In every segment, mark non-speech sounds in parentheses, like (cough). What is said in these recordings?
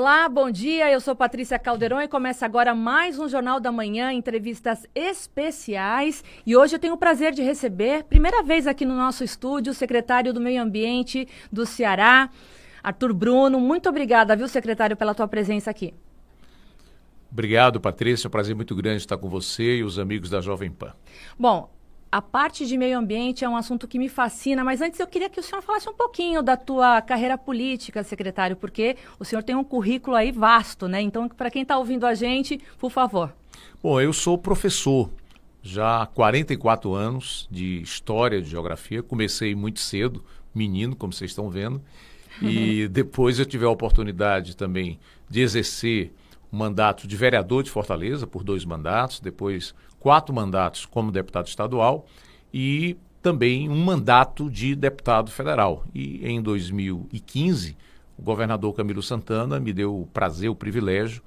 Olá, bom dia. Eu sou Patrícia Caldeirão e começa agora mais um Jornal da Manhã, entrevistas especiais. E hoje eu tenho o prazer de receber, primeira vez aqui no nosso estúdio, o secretário do Meio Ambiente do Ceará, Arthur Bruno. Muito obrigada, viu, secretário, pela tua presença aqui. Obrigado, Patrícia. É um prazer muito grande estar com você e os amigos da Jovem Pan. Bom, a parte de meio ambiente é um assunto que me fascina, mas antes eu queria que o senhor falasse um pouquinho da tua carreira política, secretário, porque o senhor tem um currículo aí vasto, né? Então, para quem está ouvindo a gente, por favor. Bom, eu sou professor já há 44 anos de História, de Geografia. Comecei muito cedo, menino, como vocês estão vendo. E (laughs) depois eu tive a oportunidade também de exercer o mandato de vereador de Fortaleza por dois mandatos, depois quatro mandatos como deputado estadual e também um mandato de deputado federal. E em 2015, o governador Camilo Santana me deu o prazer, o privilégio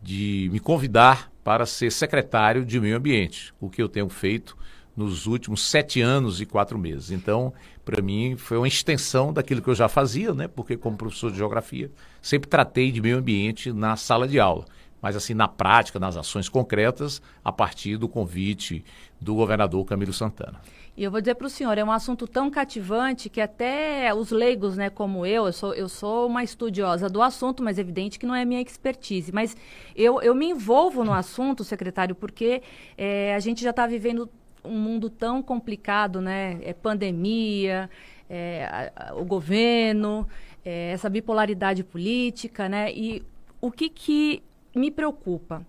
de me convidar para ser secretário de Meio Ambiente, o que eu tenho feito nos últimos sete anos e quatro meses. Então, para mim, foi uma extensão daquilo que eu já fazia, né? Porque, como professor de geografia, sempre tratei de meio ambiente na sala de aula. Mas, assim, na prática, nas ações concretas, a partir do convite do governador Camilo Santana. E eu vou dizer para o senhor, é um assunto tão cativante que até os leigos, né, como eu, eu sou, eu sou uma estudiosa do assunto, mas é evidente que não é minha expertise. Mas eu, eu me envolvo no assunto, secretário, porque é, a gente já está vivendo um mundo tão complicado, né? É pandemia, é, a, a, o governo, é, essa bipolaridade política, né? E o que, que me preocupa?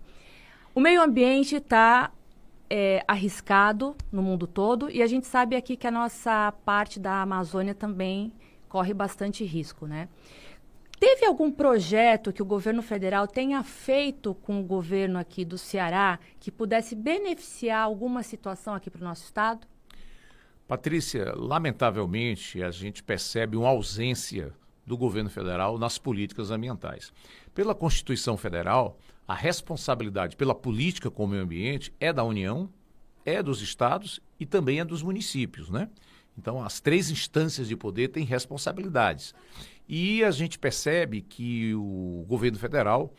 O meio ambiente está é, arriscado no mundo todo e a gente sabe aqui que a nossa parte da Amazônia também corre bastante risco, né? Teve algum projeto que o governo federal tenha feito com o governo aqui do Ceará que pudesse beneficiar alguma situação aqui para o nosso estado? Patrícia, lamentavelmente a gente percebe uma ausência do governo federal nas políticas ambientais. Pela Constituição Federal, a responsabilidade pela política com o meio ambiente é da União, é dos estados e também é dos municípios, né? Então, as três instâncias de poder têm responsabilidades. E a gente percebe que o governo federal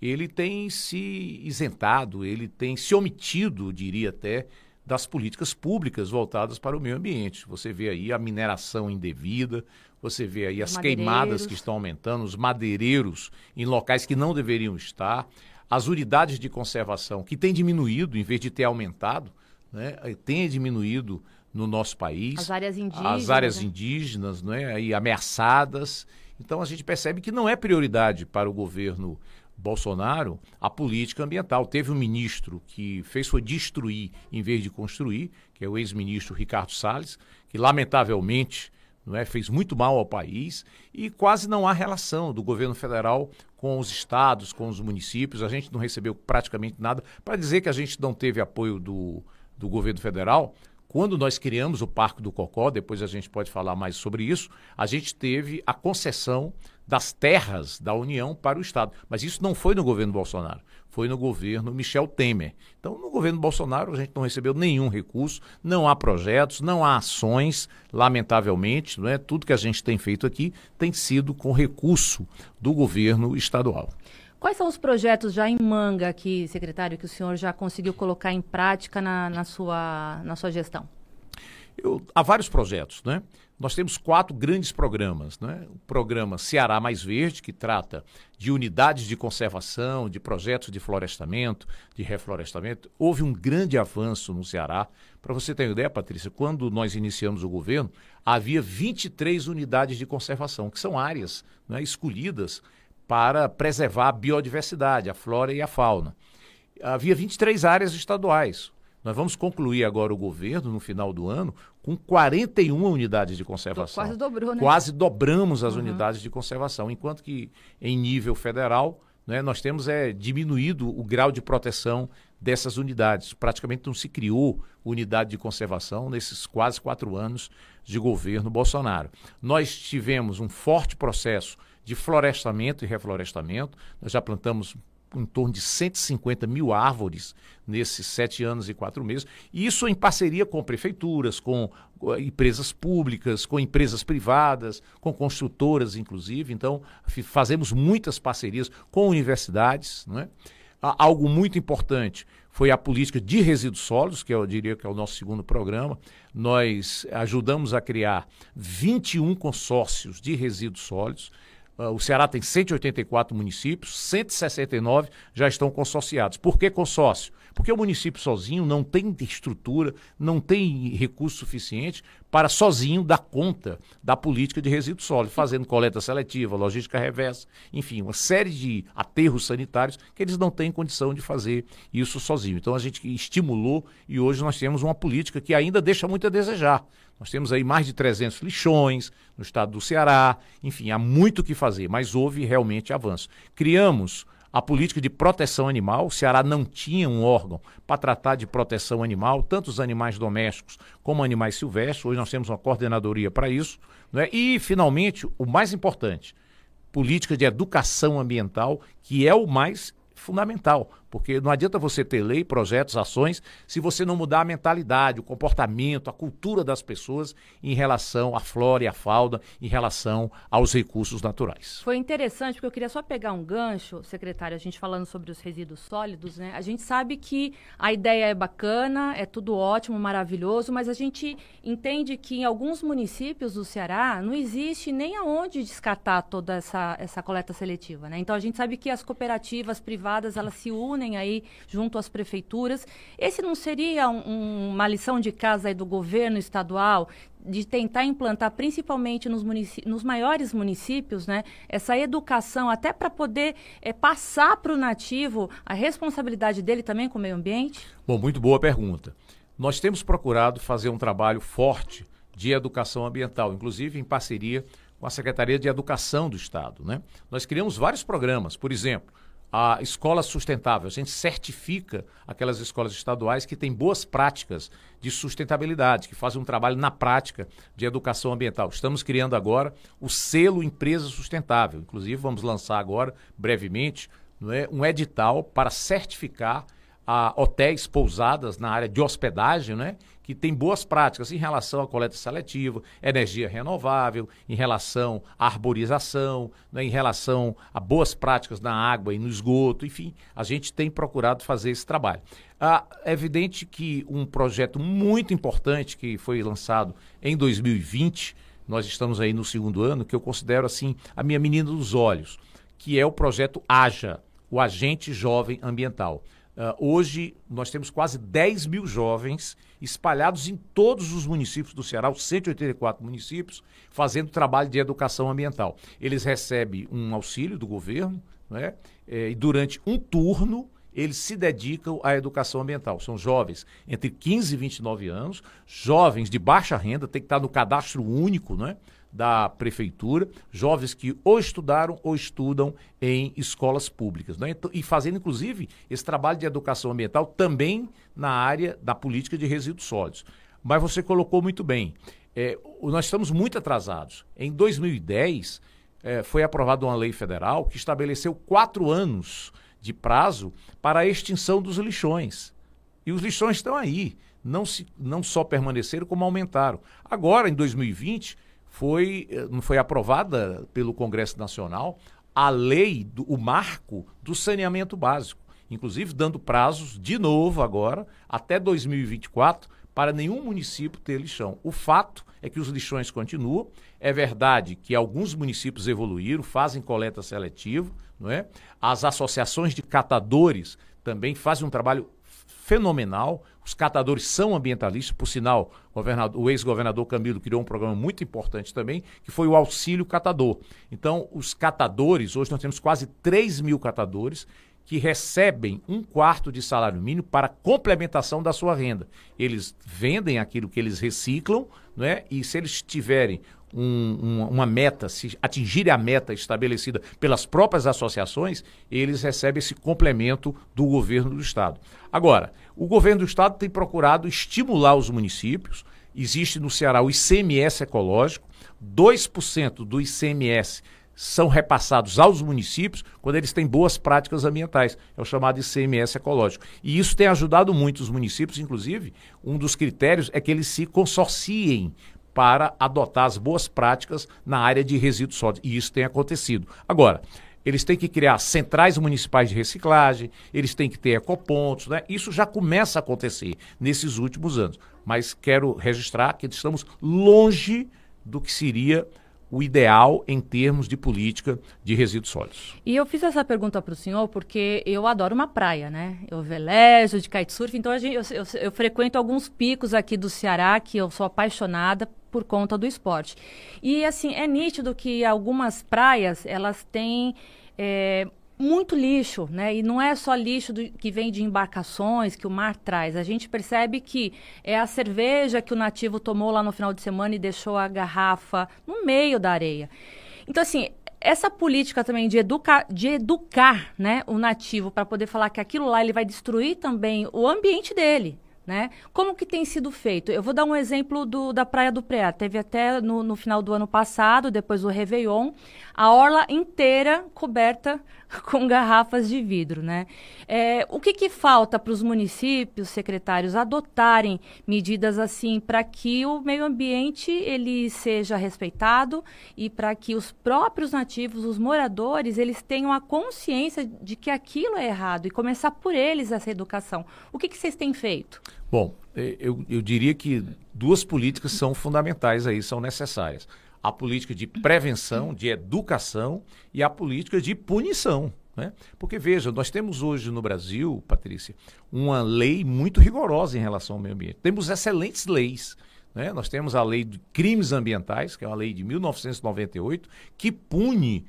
ele tem se isentado, ele tem se omitido, diria até, das políticas públicas voltadas para o meio ambiente. Você vê aí a mineração indevida, você vê aí as queimadas que estão aumentando, os madeireiros em locais que não deveriam estar, as unidades de conservação que têm diminuído em vez de ter aumentado, né, tem diminuído no nosso país. As áreas indígenas. As áreas né? indígenas, né, aí ameaçadas. Então a gente percebe que não é prioridade para o governo Bolsonaro a política ambiental. Teve um ministro que fez foi destruir em vez de construir, que é o ex-ministro Ricardo Salles, que lamentavelmente não é, fez muito mal ao país e quase não há relação do governo federal com os estados, com os municípios. A gente não recebeu praticamente nada. Para dizer que a gente não teve apoio do, do governo federal, quando nós criamos o Parque do Cocó, depois a gente pode falar mais sobre isso, a gente teve a concessão das terras da União para o Estado. Mas isso não foi no governo Bolsonaro, foi no governo Michel Temer. Então, no governo Bolsonaro, a gente não recebeu nenhum recurso, não há projetos, não há ações, lamentavelmente, não é? tudo que a gente tem feito aqui tem sido com recurso do governo estadual. Quais são os projetos já em manga aqui, secretário, que o senhor já conseguiu colocar em prática na, na sua, na sua gestão? Eu, há vários projetos, né? Nós temos quatro grandes programas, né? O programa Ceará Mais Verde, que trata de unidades de conservação, de projetos de florestamento, de reflorestamento. Houve um grande avanço no Ceará. Para você ter uma ideia, Patrícia, quando nós iniciamos o governo, havia 23 unidades de conservação, que são áreas né, escolhidas para preservar a biodiversidade, a flora e a fauna. Havia 23 áreas estaduais. Nós vamos concluir agora o governo, no final do ano, com 41 unidades de conservação. Quase dobrou, né? Quase dobramos as uhum. unidades de conservação, enquanto que em nível federal né, nós temos é, diminuído o grau de proteção dessas unidades. Praticamente não se criou unidade de conservação nesses quase quatro anos de governo Bolsonaro. Nós tivemos um forte processo de florestamento e reflorestamento. Nós já plantamos em torno de 150 mil árvores nesses sete anos e quatro meses. Isso em parceria com prefeituras, com empresas públicas, com empresas privadas, com construtoras, inclusive. Então, fazemos muitas parcerias com universidades. Não é? Algo muito importante foi a política de resíduos sólidos, que eu diria que é o nosso segundo programa. Nós ajudamos a criar 21 consórcios de resíduos sólidos. Uh, o Ceará tem 184 municípios, 169 já estão consorciados. Por que consórcio? Porque o município sozinho não tem estrutura, não tem recurso suficiente para sozinho dar conta da política de resíduos sólidos, fazendo coleta seletiva, logística reversa, enfim, uma série de aterros sanitários que eles não têm condição de fazer isso sozinho. Então a gente estimulou e hoje nós temos uma política que ainda deixa muito a desejar. Nós temos aí mais de 300 lixões no estado do Ceará, enfim, há muito o que fazer, mas houve realmente avanço. Criamos a política de proteção animal. O Ceará não tinha um órgão para tratar de proteção animal, tanto os animais domésticos como animais silvestres. Hoje nós temos uma coordenadoria para isso. Né? E, finalmente, o mais importante, política de educação ambiental, que é o mais fundamental. Porque não adianta você ter lei, projetos, ações, se você não mudar a mentalidade, o comportamento, a cultura das pessoas em relação à flora e à fauna, em relação aos recursos naturais. Foi interessante, porque eu queria só pegar um gancho, secretário, a gente falando sobre os resíduos sólidos, né? A gente sabe que a ideia é bacana, é tudo ótimo, maravilhoso, mas a gente entende que em alguns municípios do Ceará não existe nem aonde descartar toda essa, essa coleta seletiva, né? Então a gente sabe que as cooperativas privadas, elas se unem aí junto às prefeituras. Esse não seria um, uma lição de casa aí do governo estadual de tentar implantar, principalmente nos, nos maiores municípios, né, essa educação até para poder é, passar para o nativo a responsabilidade dele também com o meio ambiente? Bom, muito boa pergunta. Nós temos procurado fazer um trabalho forte de educação ambiental, inclusive em parceria com a Secretaria de Educação do Estado. Né? Nós criamos vários programas, por exemplo, a escola sustentável. A gente certifica aquelas escolas estaduais que têm boas práticas de sustentabilidade, que fazem um trabalho na prática de educação ambiental. Estamos criando agora o selo Empresa Sustentável. Inclusive, vamos lançar agora, brevemente, não é, um edital para certificar a hotéis, pousadas na área de hospedagem, né? que tem boas práticas em relação à coleta seletiva, energia renovável, em relação à arborização, né? em relação a boas práticas na água e no esgoto, enfim, a gente tem procurado fazer esse trabalho. Ah, é evidente que um projeto muito importante que foi lançado em 2020, nós estamos aí no segundo ano, que eu considero assim a minha menina dos olhos, que é o projeto AJA, o Agente Jovem Ambiental. Uh, hoje nós temos quase 10 mil jovens espalhados em todos os municípios do Ceará, os 184 municípios, fazendo trabalho de educação ambiental. Eles recebem um auxílio do governo, né? e durante um turno eles se dedicam à educação ambiental. São jovens entre 15 e 29 anos, jovens de baixa renda, tem que estar no cadastro único, né? Da prefeitura, jovens que ou estudaram ou estudam em escolas públicas. Né? E fazendo, inclusive, esse trabalho de educação ambiental também na área da política de resíduos sólidos. Mas você colocou muito bem, é, nós estamos muito atrasados. Em 2010, é, foi aprovada uma lei federal que estabeleceu quatro anos de prazo para a extinção dos lixões. E os lixões estão aí. Não, se, não só permaneceram, como aumentaram. Agora, em 2020 foi, eh, foi aprovada pelo Congresso Nacional a lei, do, o marco do saneamento básico, inclusive dando prazos, de novo agora, até 2024, para nenhum município ter lixão. O fato é que os lixões continuam. É verdade que alguns municípios evoluíram, fazem coleta seletiva, não é? As associações de catadores também fazem um trabalho fenomenal. Os catadores são ambientalistas, por sinal, o ex-governador Camilo criou um programa muito importante também, que foi o auxílio catador. Então, os catadores, hoje nós temos quase 3 mil catadores que recebem um quarto de salário mínimo para complementação da sua renda. Eles vendem aquilo que eles reciclam, não é? e se eles tiverem um, uma, uma, meta, se atingirem a meta estabelecida pelas próprias associações, eles recebem esse complemento do governo do Estado. Agora, o governo do Estado tem procurado estimular os municípios. Existe no Ceará o ICMS ecológico, 2% do ICMS são repassados aos municípios quando eles têm boas práticas ambientais. É o chamado ICMS ecológico. E isso tem ajudado muito os municípios, inclusive, um dos critérios é que eles se consorciem para adotar as boas práticas na área de resíduos sólidos. E isso tem acontecido. Agora, eles têm que criar centrais municipais de reciclagem, eles têm que ter ecopontos, né? Isso já começa a acontecer nesses últimos anos. Mas quero registrar que estamos longe do que seria o ideal em termos de política de resíduos sólidos. E eu fiz essa pergunta para o senhor porque eu adoro uma praia, né? Eu velejo de kitesurf, então gente, eu, eu, eu, frequento alguns picos aqui do Ceará que eu sou apaixonada por conta do esporte. E assim, é nítido que algumas praias, elas têm é, muito lixo, né? E não é só lixo do, que vem de embarcações que o mar traz. A gente percebe que é a cerveja que o nativo tomou lá no final de semana e deixou a garrafa no meio da areia. Então, assim, essa política também de educar, de educar né, o nativo para poder falar que aquilo lá ele vai destruir também o ambiente dele. Né? Como que tem sido feito? Eu vou dar um exemplo do, da Praia do Preá. Teve até no, no final do ano passado, depois do Réveillon, a orla inteira coberta (laughs) com garrafas de vidro, né? É, o que, que falta para os municípios, secretários, adotarem medidas assim para que o meio ambiente ele seja respeitado e para que os próprios nativos, os moradores, eles tenham a consciência de que aquilo é errado e começar por eles essa educação. O que, que vocês têm feito? Bom, é, eu, eu diria que duas políticas são fundamentais aí, são necessárias a política de prevenção, de educação e a política de punição. Né? Porque, veja, nós temos hoje no Brasil, Patrícia, uma lei muito rigorosa em relação ao meio ambiente. Temos excelentes leis. Né? Nós temos a lei de crimes ambientais, que é uma lei de 1998, que pune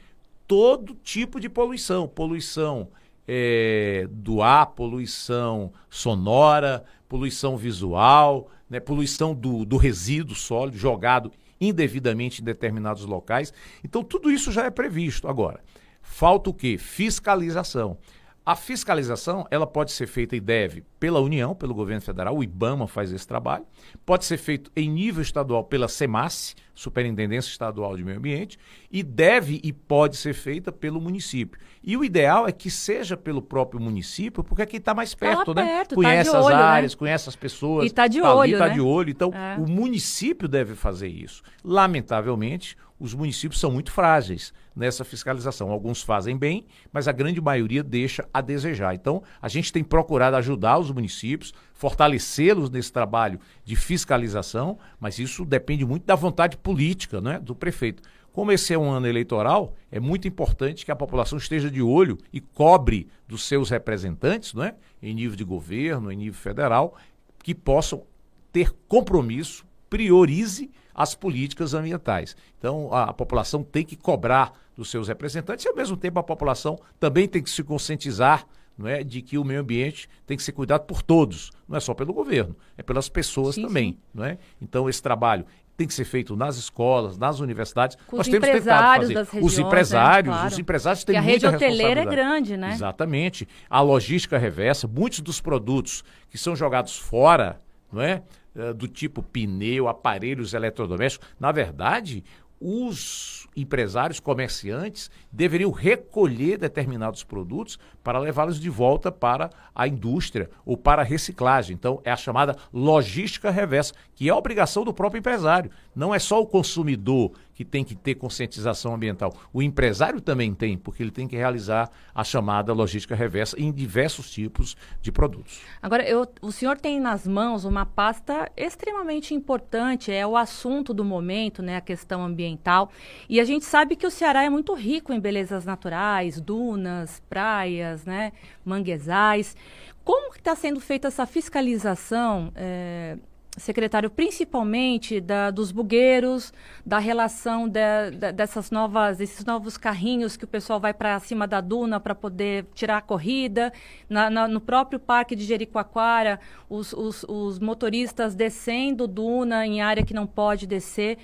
todo tipo de poluição. Poluição é, do ar, poluição sonora, poluição visual, né? poluição do, do resíduo sólido jogado indevidamente em determinados locais. Então, tudo isso já é previsto. Agora, falta o quê? Fiscalização. A fiscalização, ela pode ser feita e deve pela União, pelo governo federal, o IBAMA faz esse trabalho. Pode ser feito em nível estadual pela SEMAS, Superintendência Estadual de Meio Ambiente, e deve e pode ser feita pelo município. E o ideal é que seja pelo próprio município, porque aqui está mais perto, tá né? Perto, conhece tá as olho, áreas, né? conhece as pessoas. E está de tá olho, está né? de olho. Então, É. o município deve fazer isso. Lamentavelmente, os municípios são muito frágeis nessa fiscalização. Alguns fazem bem, mas a grande maioria deixa a desejar. Então, a gente tem procurado ajudar os municípios, fortalecê-los nesse trabalho de fiscalização, mas isso depende muito da vontade política né, do prefeito. Como esse é um ano eleitoral, é muito importante que a população esteja de olho e cobre dos seus representantes, não é? em nível de governo, em nível federal, que possam ter compromisso, priorize as políticas ambientais. Então, a, a população tem que cobrar dos seus representantes e, ao mesmo tempo, a população também tem que se conscientizar não é, de que o meio ambiente tem que ser cuidado por todos, não é só pelo governo, é pelas pessoas Sim, também. sim. Não é? Então, esse trabalho tem que ser feito nas escolas, nas universidades. Com Nós os temos tentado empresários fazer. das os regiões, né? empresários, Claro. os empresários têm Porque a muita rede hoteleira é responsabilidade. grande, né? Exatamente. A logística reversa, muitos dos produtos que são jogados fora, não é? Eh, Do tipo pneu, aparelhos eletrodomésticos, na verdade, os empresários, comerciantes, deveriam recolher determinados produtos para levá-los de volta para a indústria ou para a reciclagem. Então, é a chamada logística reversa, que é a obrigação do próprio empresário. Não é só o consumidor que tem que ter conscientização ambiental. O empresário também tem, porque ele tem que realizar a chamada logística reversa em diversos tipos de produtos. Agora, eu- o senhor tem nas mãos uma pasta extremamente importante, é o assunto do momento, né, a questão ambiental. E a gente sabe que o Ceará é muito rico em belezas naturais, dunas, praias, né, manguezais. Como está sendo feita essa fiscalização, eh, secretário, principalmente da- dos bugueiros, da relação da- da- dessas novas, esses novos carrinhos que o pessoal vai para cima da duna para poder tirar a corrida, na- na- no próprio parque de Jericoacoara, os, os- os motoristas descendo duna em área que não pode descer.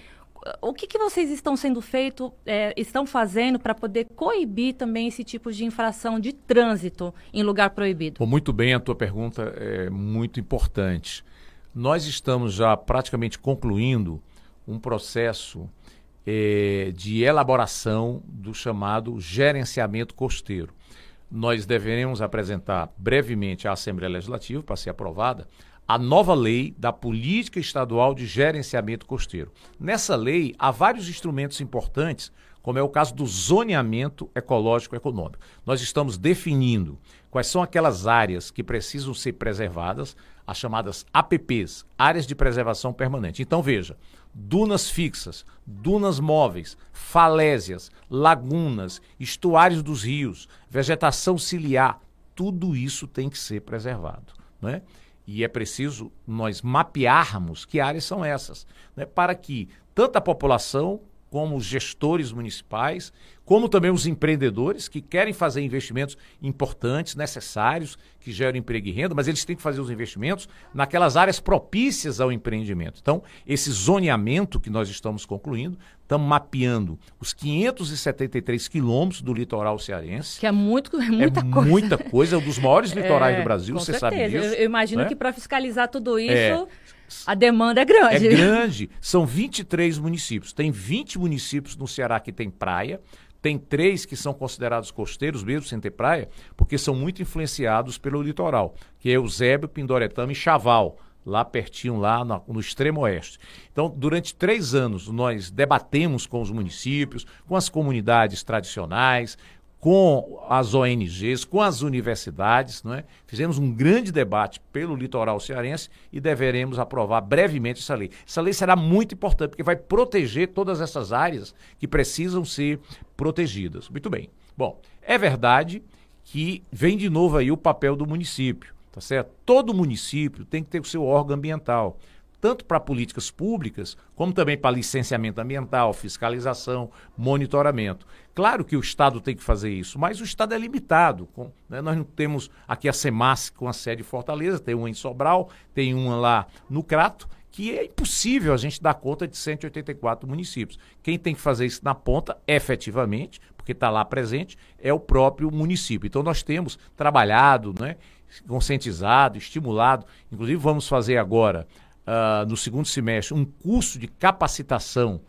O que, que vocês estão sendo feito, eh, estão fazendo para poder coibir também esse tipo de infração de trânsito em lugar proibido? Bom, muito bem, a tua pergunta é muito importante. Nós estamos já praticamente concluindo um processo é, de elaboração do chamado gerenciamento costeiro. Nós deveremos apresentar brevemente à Assembleia Legislativa, para ser aprovada, a nova lei da Política Estadual de Gerenciamento Costeiro. Nessa lei, há vários instrumentos importantes, como é o caso do zoneamento ecológico econômico. Nós estamos definindo quais são aquelas áreas que precisam ser preservadas, as chamadas APPs, Áreas de Preservação Permanente. Então, veja, dunas fixas, dunas móveis, falésias, lagunas, estuários dos rios, vegetação ciliar, tudo isso tem que ser preservado. Né? E é preciso nós mapearmos que áreas são essas, né? para que tanto a população como os gestores municipais, como também os empreendedores que querem fazer investimentos importantes, necessários, que geram emprego e renda, mas eles têm que fazer os investimentos naquelas áreas propícias ao empreendimento. Então, esse zoneamento que nós estamos concluindo, estamos mapeando os 573 quilômetros do litoral cearense. Que é, muito, é muita é coisa. muita coisa, é um dos maiores litorais (laughs) é, do Brasil, você certeza. sabe disso. Eu, eu imagino né? que para fiscalizar tudo isso... É. A demanda é grande. É grande. São 23 municípios. Tem 20 municípios no Ceará que tem praia. Tem três que são considerados costeiros, mesmo sem ter praia, porque são muito influenciados pelo litoral, que é Eusébio, Pindoretama e Chaval, lá pertinho, lá no, no, extremo oeste. Então, durante três anos, nós debatemos com os municípios, com as comunidades tradicionais, com as ONGs, com as universidades, não é? Fizemos um grande debate pelo litoral cearense e deveremos aprovar brevemente essa lei. Essa lei será muito importante porque vai proteger todas essas áreas que precisam ser protegidas. Muito bem. Bom, é verdade que vem de novo aí o papel do município, tá certo? Todo município tem que ter o seu órgão ambiental tanto para políticas públicas, como também para licenciamento ambiental, fiscalização, monitoramento. Claro que o Estado tem que fazer isso, mas o Estado é limitado. Com, né? Nós não temos aqui a SEMAS com a sede Fortaleza, tem uma em Sobral, tem uma lá no Crato, que é impossível a gente dar conta de 184 municípios. Quem tem que fazer isso na ponta, efetivamente, porque está lá presente, é o próprio município. Então nós temos trabalhado, né, conscientizado, estimulado, inclusive vamos fazer agora uh, no segundo semestre, um curso de capacitação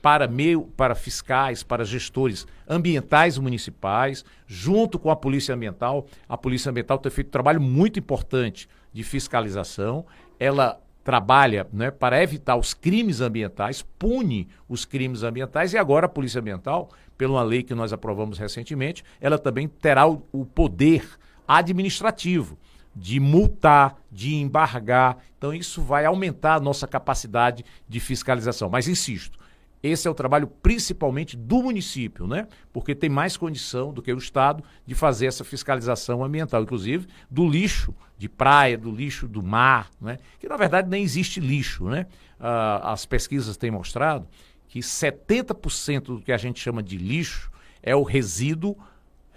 para meio para fiscais, para gestores ambientais municipais, junto com a Polícia Ambiental. A Polícia Ambiental tem feito um trabalho muito importante de fiscalização. Ela trabalha né, para evitar os crimes ambientais, pune os crimes ambientais e agora a Polícia Ambiental, pela lei que nós aprovamos recentemente, ela também terá o, o poder administrativo de multar, de embargar. Então, isso vai aumentar a nossa capacidade de fiscalização. Mas, insisto, esse é o trabalho principalmente do município, né? Porque tem mais condição do que o Estado de fazer essa fiscalização ambiental, inclusive do lixo de praia, do lixo do mar, né? Que na verdade nem existe lixo, né? Ah, as pesquisas têm mostrado que 70% do que a gente chama de lixo é o resíduo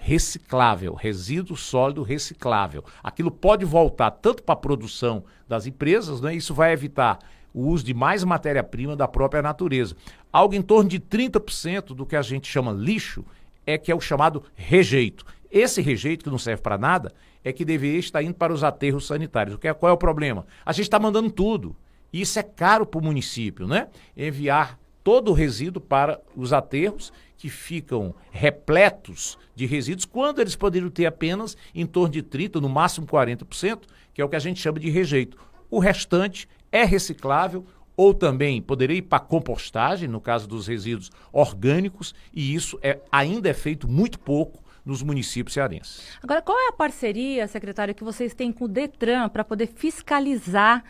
reciclável, resíduo sólido reciclável. Aquilo pode voltar tanto para a produção das empresas, né? isso vai evitar o uso de mais matéria-prima da própria natureza. Algo em torno de 30% do que a gente chama lixo é que é o chamado rejeito. Esse rejeito, que não serve para nada, é que deveria estar indo para os aterros sanitários. O que é, qual é o problema? A gente está mandando tudo. E isso é caro para o município, né? Enviar todo o resíduo para os aterros que ficam repletos de resíduos, quando eles poderiam ter apenas em torno de 30%, no máximo 40%, que é o que a gente chama de rejeito. O restante é reciclável ou também poderia ir para compostagem, no caso dos resíduos orgânicos, e isso é, ainda é feito muito pouco nos municípios cearenses. Agora, qual é a parceria, secretário, que vocês têm com o Detran para poder fiscalizar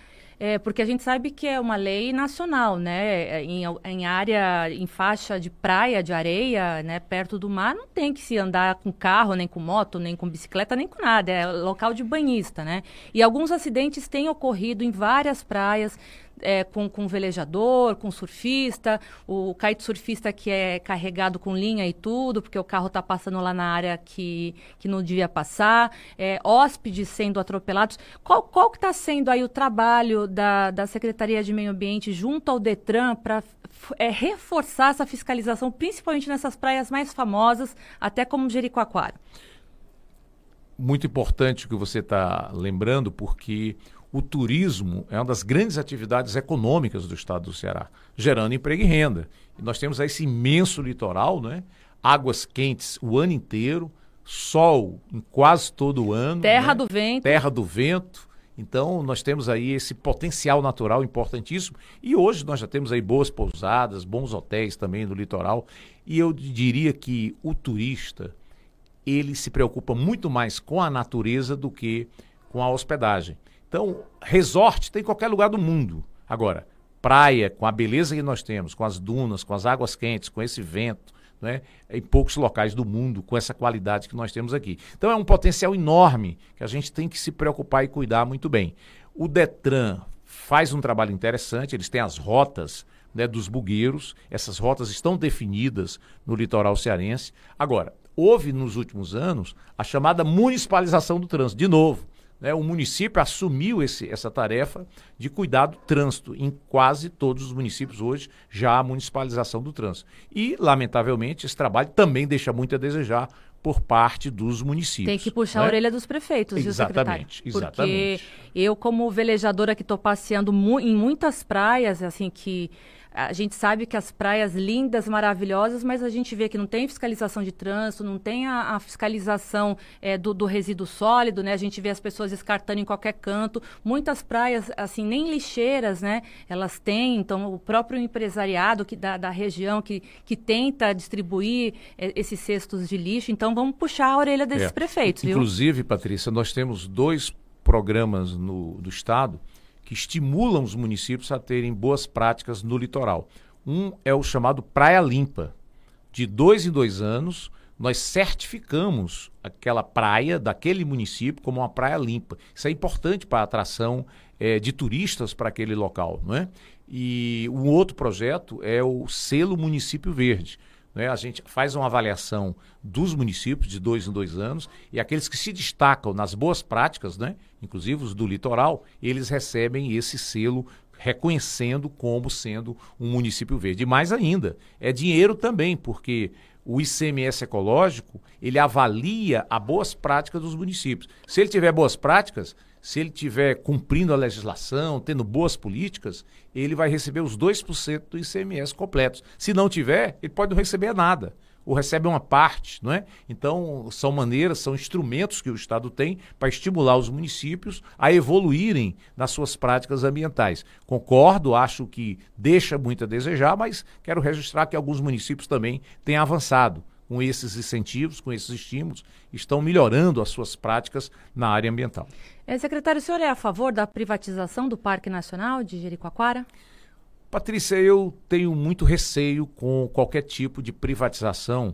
é, porque a gente sabe que é uma lei nacional, né? É, em, em, área, em faixa de praia, de areia, né? Perto do mar, não tem que se andar com carro, nem com moto, nem com bicicleta, nem com nada. É local de banhista, né? E alguns acidentes têm ocorrido em várias praias é, com, com velejador, com surfista, o kitesurfista que é carregado com linha e tudo, porque o carro está passando lá na área que, que não devia passar, é, hóspedes sendo atropelados. Qual, qual que está sendo aí o trabalho da, da Secretaria de Meio Ambiente junto ao DETRAN para é, reforçar essa fiscalização, principalmente nessas praias mais famosas, até como Jericoacoara? Muito importante o que você está lembrando, porque o turismo é uma das grandes atividades econômicas do estado do Ceará, gerando emprego e renda. E nós temos esse imenso litoral, né? águas quentes o ano inteiro, sol em quase todo o ano. Terra né? do vento. Terra do vento. Então, nós temos aí esse potencial natural importantíssimo. E hoje nós já temos aí boas pousadas, bons hotéis também no litoral. E eu diria que o turista, ele se preocupa muito mais com a natureza do que com a hospedagem. Então, resort tem em qualquer lugar do mundo. Agora, praia, com a beleza que nós temos, com as dunas, com as águas quentes, com esse vento, né, em poucos locais do mundo, com essa qualidade que nós temos aqui. Então, é um potencial enorme que a gente tem que se preocupar e cuidar muito bem. O Detran faz um trabalho interessante, eles têm as rotas né, dos bugueiros, essas rotas estão definidas no litoral cearense. Agora, houve nos últimos anos a chamada municipalização do trânsito, de novo. Né, o município assumiu esse, essa tarefa de cuidar do trânsito. Em quase todos os municípios hoje já há municipalização do trânsito. E, lamentavelmente, esse trabalho também deixa muito a desejar por parte dos municípios. Tem que puxar né? a orelha dos prefeitos, viu, secretário? Exatamente, exatamente. Porque eu, como velejadora que estou passeando mu em muitas praias, assim, que a gente sabe que as praias lindas, maravilhosas, mas a gente vê que não tem fiscalização de trânsito, não tem a, a fiscalização é, do, do, resíduo sólido, né? A gente vê as pessoas descartando em qualquer canto. Muitas praias, assim, nem lixeiras, né? Elas têm, então o próprio empresariado que, da, da região que, que tenta distribuir é, esses cestos de lixo. Então vamos puxar a orelha desses É. prefeitos, viu? Inclusive, Patrícia, nós temos dois programas no, do Estado que estimulam os municípios a terem boas práticas no litoral. Um é o chamado Praia Limpa. De dois em dois anos, nós certificamos aquela praia daquele município como uma praia limpa. Isso é importante para a atração eh, de turistas para aquele local, não é? E um outro projeto é o selo Município Verde. né? A gente faz uma avaliação dos municípios de dois em dois anos e aqueles que se destacam nas boas práticas, né? Inclusive os do litoral, eles recebem esse selo reconhecendo como sendo um município verde. E mais ainda, é dinheiro também, porque o ICMS ecológico, ele avalia a boas práticas dos municípios. Se ele tiver boas práticas, se ele tiver cumprindo a legislação, tendo boas políticas, ele vai receber os 2% do ICMS completos. Se não tiver, ele pode não receber nada ou recebe uma parte, não é? Então, são maneiras, são instrumentos que o Estado tem para estimular os municípios a evoluírem nas suas práticas ambientais. Concordo, acho que deixa muito a desejar, mas quero registrar que alguns municípios também têm avançado com esses incentivos, com esses estímulos, estão melhorando as suas práticas na área ambiental. É, secretário, o senhor é a favor da privatização do Parque Nacional de Jericoacoara? Patrícia, eu tenho muito receio com qualquer tipo de privatização,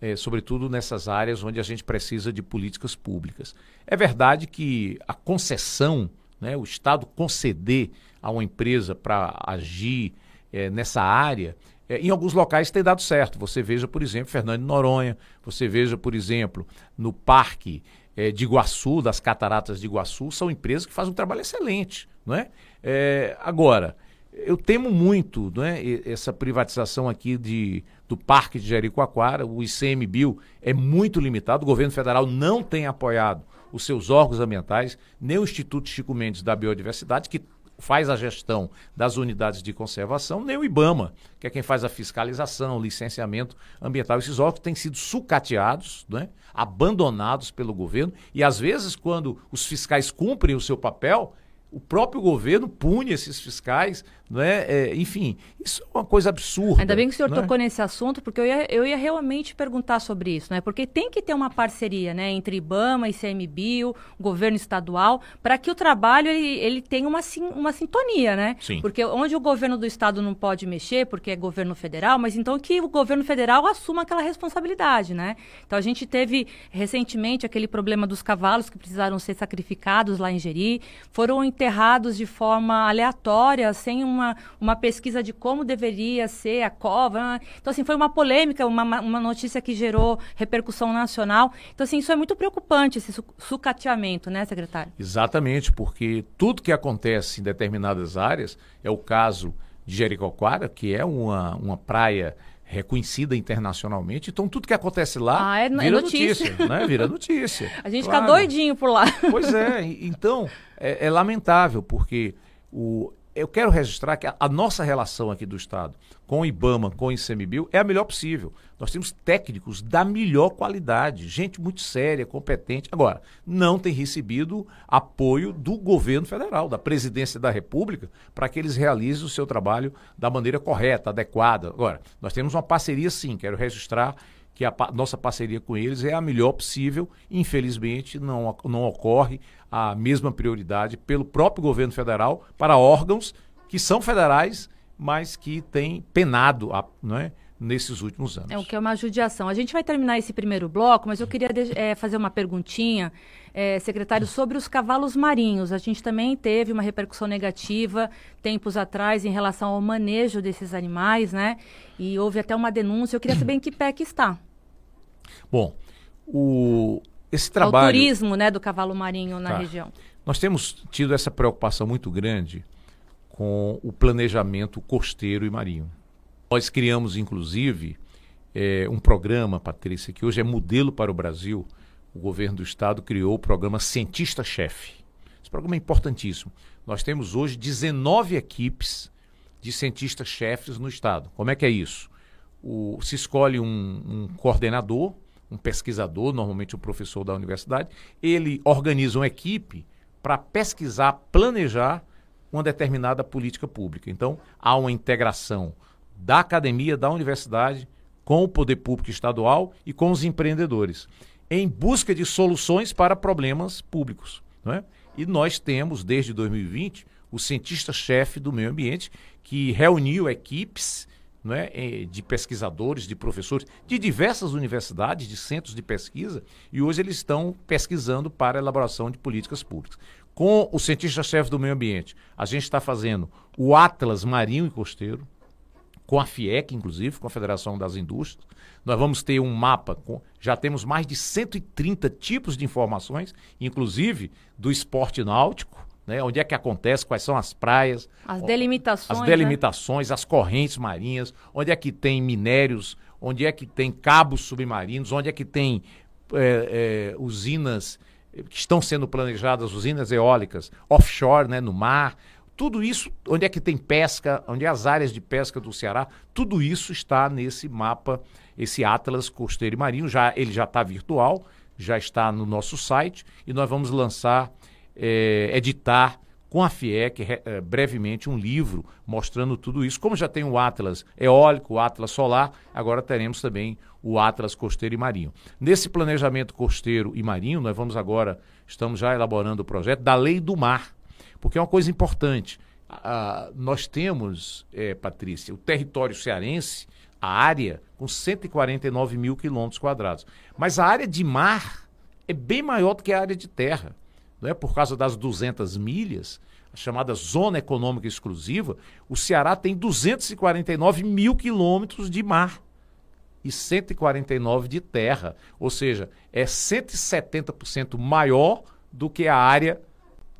eh, sobretudo nessas áreas onde a gente precisa de políticas públicas. É verdade que a concessão, né, o Estado conceder a uma empresa para agir eh, nessa área, eh, em alguns locais tem dado certo. Você veja, por exemplo, Fernando Noronha, você veja, por exemplo, no Parque eh, de Iguaçu, das Cataratas de Iguaçu, são empresas que fazem um trabalho excelente. Não é? Eh, agora, eu temo muito né, essa privatização aqui de, do Parque de Jericoacoara. O ICMBio é muito limitado. O governo federal não tem apoiado os seus órgãos ambientais, nem o Instituto Chico Mendes da Biodiversidade, que faz a gestão das unidades de conservação, nem o IBAMA, que é quem faz a fiscalização, licenciamento ambiental. Esses órgãos têm sido sucateados, né, abandonados pelo governo, e às vezes, quando os fiscais cumprem o seu papel, o próprio governo pune esses fiscais, não é? É, enfim, isso é uma coisa absurda. Ainda bem que o senhor é? tocou nesse assunto, porque eu ia, eu ia realmente perguntar sobre isso, né? Porque tem que ter uma parceria, né, entre IBAMA, ICMBio, governo estadual, para que o trabalho ele, ele tenha uma, sin- uma sintonia, né? Sim. Porque onde o governo do estado não pode mexer, porque é governo federal, mas então que o governo federal assuma aquela responsabilidade, né? Então a gente teve recentemente aquele problema dos cavalos que precisaram ser sacrificados lá em Jeri, foram enterrados de forma aleatória, sem uma, uma pesquisa de como deveria ser a cova. Então, assim, foi uma polêmica, uma, uma notícia que gerou repercussão nacional. Então, assim, isso é muito preocupante, esse su- sucateamento, né, secretário? Exatamente, porque tudo que acontece em determinadas áreas, é o caso de Jericoacoara, que é uma, uma praia reconhecida internacionalmente. Então, tudo que acontece lá ah, é, vira é notícia. notícia né? Vira (laughs) notícia. A gente claro. fica doidinho por lá. Pois é. Então, é, é lamentável, porque o, eu quero registrar que a, a, nossa relação aqui do Estado com o IBAMA, com o ICMBio, é a melhor possível. Nós temos técnicos da melhor qualidade, gente muito séria, competente. Agora, não tem recebido apoio do governo federal, da presidência da República, para que eles realizem o seu trabalho da maneira correta, adequada. Agora, nós temos uma parceria sim, quero registrar que a nossa parceria com eles é a melhor possível. Infelizmente, não, não ocorre a mesma prioridade pelo próprio governo federal para órgãos que são federais, mas que têm penado a, não é, nesses últimos anos. É o que é uma judiação. A gente vai terminar esse primeiro bloco, mas eu queria é, fazer uma perguntinha, é, secretário, sobre os cavalos marinhos. A gente também teve uma repercussão negativa tempos atrás em relação ao manejo desses animais, né? E houve até uma denúncia. Eu queria saber em que pé que está. Bom, o, esse trabalho... O turismo né, do cavalo marinho na tá. região. Nós temos tido essa preocupação muito grande com o planejamento costeiro e marinho. Nós criamos, inclusive, é, um programa, Patrícia, que hoje é modelo para o Brasil. O governo do estado criou o programa Cientista-Chefe. Esse programa é importantíssimo. Nós temos hoje 19 equipes de cientistas-chefes no estado. Como é que é isso? O, se escolhe um, um coordenador um pesquisador, normalmente um professor da universidade, ele organiza uma equipe para pesquisar, planejar uma determinada política pública. Então, há uma integração da academia, da universidade, com o poder público estadual e com os empreendedores, em busca de soluções para problemas públicos. Não é? E nós temos, desde 2020, o cientista-chefe do meio ambiente, que reuniu equipes né, de pesquisadores, de professores de diversas universidades, de centros de pesquisa, e hoje eles estão pesquisando para a elaboração de políticas públicas. Com o cientista-chefe do meio ambiente, a gente está fazendo o Atlas Marinho e Costeiro, com a FIEC, inclusive, com a Federação das Indústrias. Nós vamos ter um mapa, com, já temos mais de 130 tipos de informações, inclusive do esporte náutico, né? Onde é que acontece, quais são as praias. As delimitações. As né? delimitações, né? as correntes marinhas, onde é que tem minérios, onde é que tem cabos submarinos, onde é que tem é, é, usinas que estão sendo planejadas, usinas eólicas, offshore, né, no mar. Tudo isso, onde é que tem pesca, onde é as áreas de pesca do Ceará, tudo isso está nesse mapa, esse Atlas Costeiro e Marinho. Já, ele já está virtual, já está no nosso site e nós vamos lançar é, editar com a FIEC é, brevemente um livro mostrando tudo isso. Como já tem o Atlas eólico, o Atlas solar, agora teremos também o Atlas costeiro e marinho. Nesse planejamento costeiro e marinho, nós vamos agora, estamos já elaborando o projeto da Lei do Mar, porque é uma coisa importante. Nós temos, é, Patrícia, o território cearense, a área com 149 mil quilômetros quadrados. Mas a área de mar é bem maior do que a área de terra né, por causa das 200 milhas, a chamada Zona Econômica Exclusiva, o Ceará tem 249 mil quilômetros de mar e 149 de terra. Ou seja, é 170% maior do que a área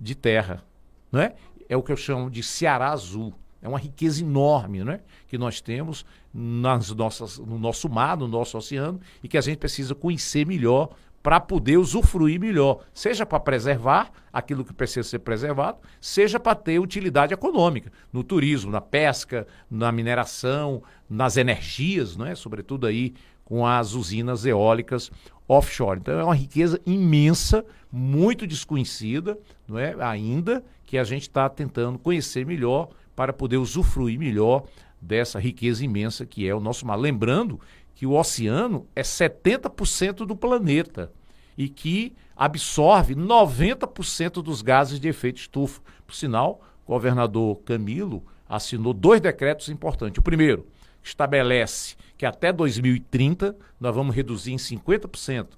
de terra. Não é? é o que eu chamo de Ceará Azul. É uma riqueza enorme né, que nós temos nas nossas, no nosso mar, no nosso oceano, e que a gente precisa conhecer melhor para poder usufruir melhor, seja para preservar aquilo que precisa ser preservado, seja para ter utilidade econômica, no turismo, na pesca, na mineração, nas energias, não é? sobretudo aí com as usinas eólicas offshore. Então é uma riqueza imensa, muito desconhecida, não é? ainda que a gente está tentando conhecer melhor para poder usufruir melhor dessa riqueza imensa que é o nosso mar. Lembrando que o oceano é 70% do planeta e que absorve 90% dos gases de efeito estufa. Por sinal, o governador Camilo assinou dois decretos importantes. O primeiro estabelece que até 2030 nós vamos reduzir em 50%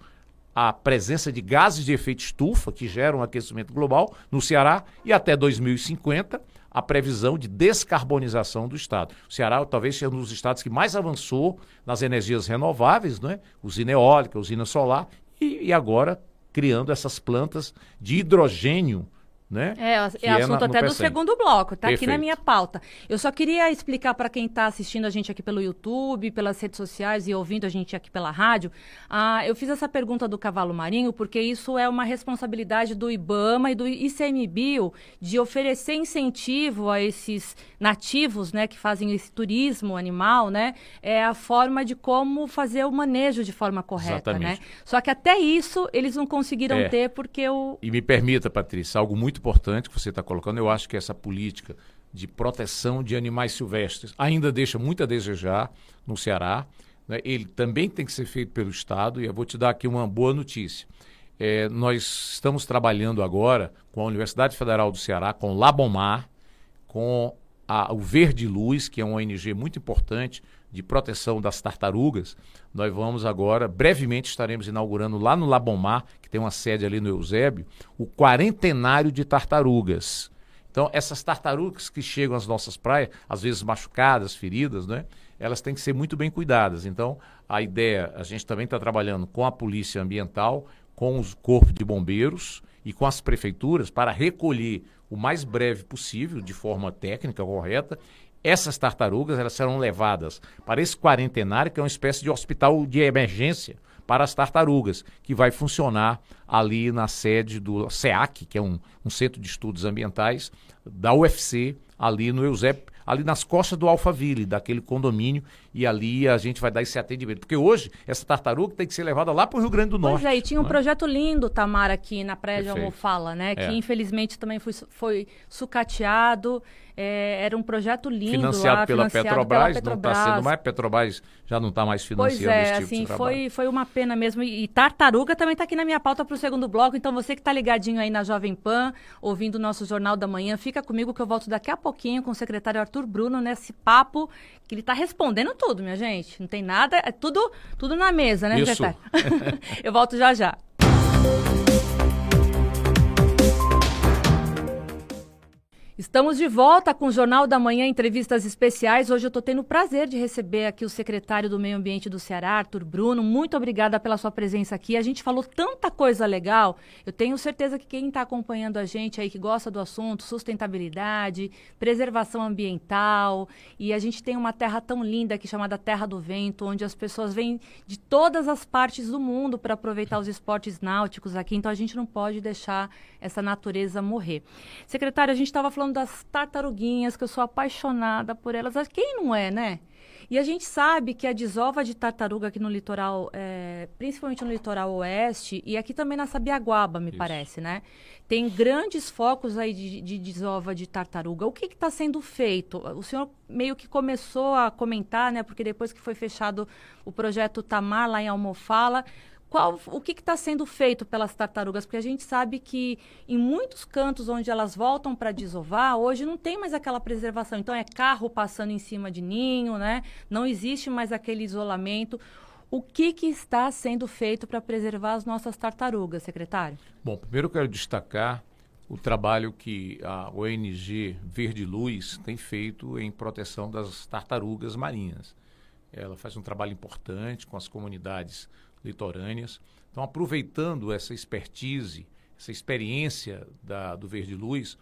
a presença de gases de efeito estufa que geram aquecimento global no Ceará e até 2050 a previsão de descarbonização do Estado. O Ceará talvez seja um dos estados que mais avançou nas energias renováveis, né? usina eólica, usina solar, e, e agora criando essas plantas de hidrogênio né? É, é assunto é na, até do segundo bloco, está aqui na minha pauta. Eu só queria explicar para quem está assistindo a gente aqui pelo YouTube, pelas redes sociais e ouvindo a gente aqui pela rádio. Ah, eu fiz essa pergunta do cavalo marinho porque isso é uma responsabilidade do IBAMA e do ICMBio de oferecer incentivo a esses nativos, né, que fazem esse turismo animal, né? É a forma de como fazer o manejo de forma correta, né? Exatamente. né? Só que até isso eles não conseguiram é. ter porque o... E me permita, Patrícia, algo muito muito importante que você está colocando. Eu acho que essa política de proteção de animais silvestres ainda deixa muito a desejar no Ceará. Né? Ele também tem que ser feito pelo Estado e eu vou te dar aqui uma boa notícia. É, nós estamos trabalhando agora com a Universidade Federal do Ceará, com o Labomar, com a, o Verde Luz, que é uma ONG muito importante de proteção das tartarugas. Nós vamos agora, brevemente estaremos inaugurando lá no Labomar, tem uma sede ali no Eusébio, o quarentenário de tartarugas. Então, essas tartarugas que chegam às nossas praias, às vezes machucadas, feridas, né? Elas têm que ser muito bem cuidadas. Então, a ideia, a gente também está trabalhando com a Polícia Ambiental, com os corpos de bombeiros e com as prefeituras para recolher o mais breve possível, de forma técnica correta, essas tartarugas elas serão levadas para esse quarentenário, que é uma espécie de hospital de emergência para as tartarugas, que vai funcionar ali na sede do SEAC, que é um, um centro de estudos ambientais da UFC, ali no Eusébio, ali nas costas do Alphaville, daquele condomínio, e ali a gente vai dar esse atendimento. Porque hoje, essa tartaruga tem que ser levada lá para o Rio Grande do Norte. Pois é, e tinha um né? projeto lindo, Tamara, aqui na Praia Perfeito. de Almofala, né? É. Que infelizmente também foi, foi sucateado. É, era um projeto lindo financiado, lá, pela, financiado Petrobras, pela Petrobras, não está sendo mais, Petrobras já não está mais financiando pois é, esse tipo assim, de trabalho. Foi, foi uma pena mesmo. E, e tartaruga também está aqui na minha pauta para o segundo bloco, então você que está ligadinho aí na Jovem Pan, ouvindo o nosso Jornal da Manhã, fica comigo que eu volto daqui a pouquinho com o secretário Arthur Bruno nesse papo que ele está respondendo tudo, minha gente. Não tem nada, é tudo, tudo na mesa, né, Isso. secretário? (laughs) eu volto já já. Estamos de volta com o Jornal da Manhã, entrevistas especiais. Hoje eu estou tendo o prazer de receber aqui o secretário do Meio Ambiente do Ceará, Arthur Bruno. Muito obrigada pela sua presença aqui. A gente falou tanta coisa legal. Eu tenho certeza que quem está acompanhando a gente aí, que gosta do assunto, sustentabilidade, preservação ambiental, e a gente tem uma terra tão linda aqui chamada Terra do Vento, onde as pessoas vêm de todas as partes do mundo para aproveitar os esportes náuticos aqui. Então a gente não pode deixar essa natureza morrer. Secretário, a gente estava falando das tartaruguinhas, que eu sou apaixonada por elas. Quem não é, né? E a gente sabe que a desova de tartaruga aqui no litoral, é, principalmente no litoral oeste, e aqui também na Sabiaguaba, me Isso. parece, né? Tem grandes focos aí de, de desova de tartaruga. O que está sendo feito? O senhor meio que começou a comentar, né? Porque depois que foi fechado o projeto Tamar lá em Almofala, qual, o que está sendo feito pelas tartarugas? Porque a gente sabe que em muitos cantos onde elas voltam para desovar, hoje não tem mais aquela preservação. Então é carro passando em cima de ninho, né? Não existe mais aquele isolamento. O que, que está sendo feito para preservar as nossas tartarugas, secretário? Bom, primeiro eu quero destacar o trabalho que a ONG Verde Luz tem feito em proteção das tartarugas marinhas. Ela faz um trabalho importante com as comunidades litorâneas. Então, aproveitando essa expertise, essa experiência da, do Verde Luz,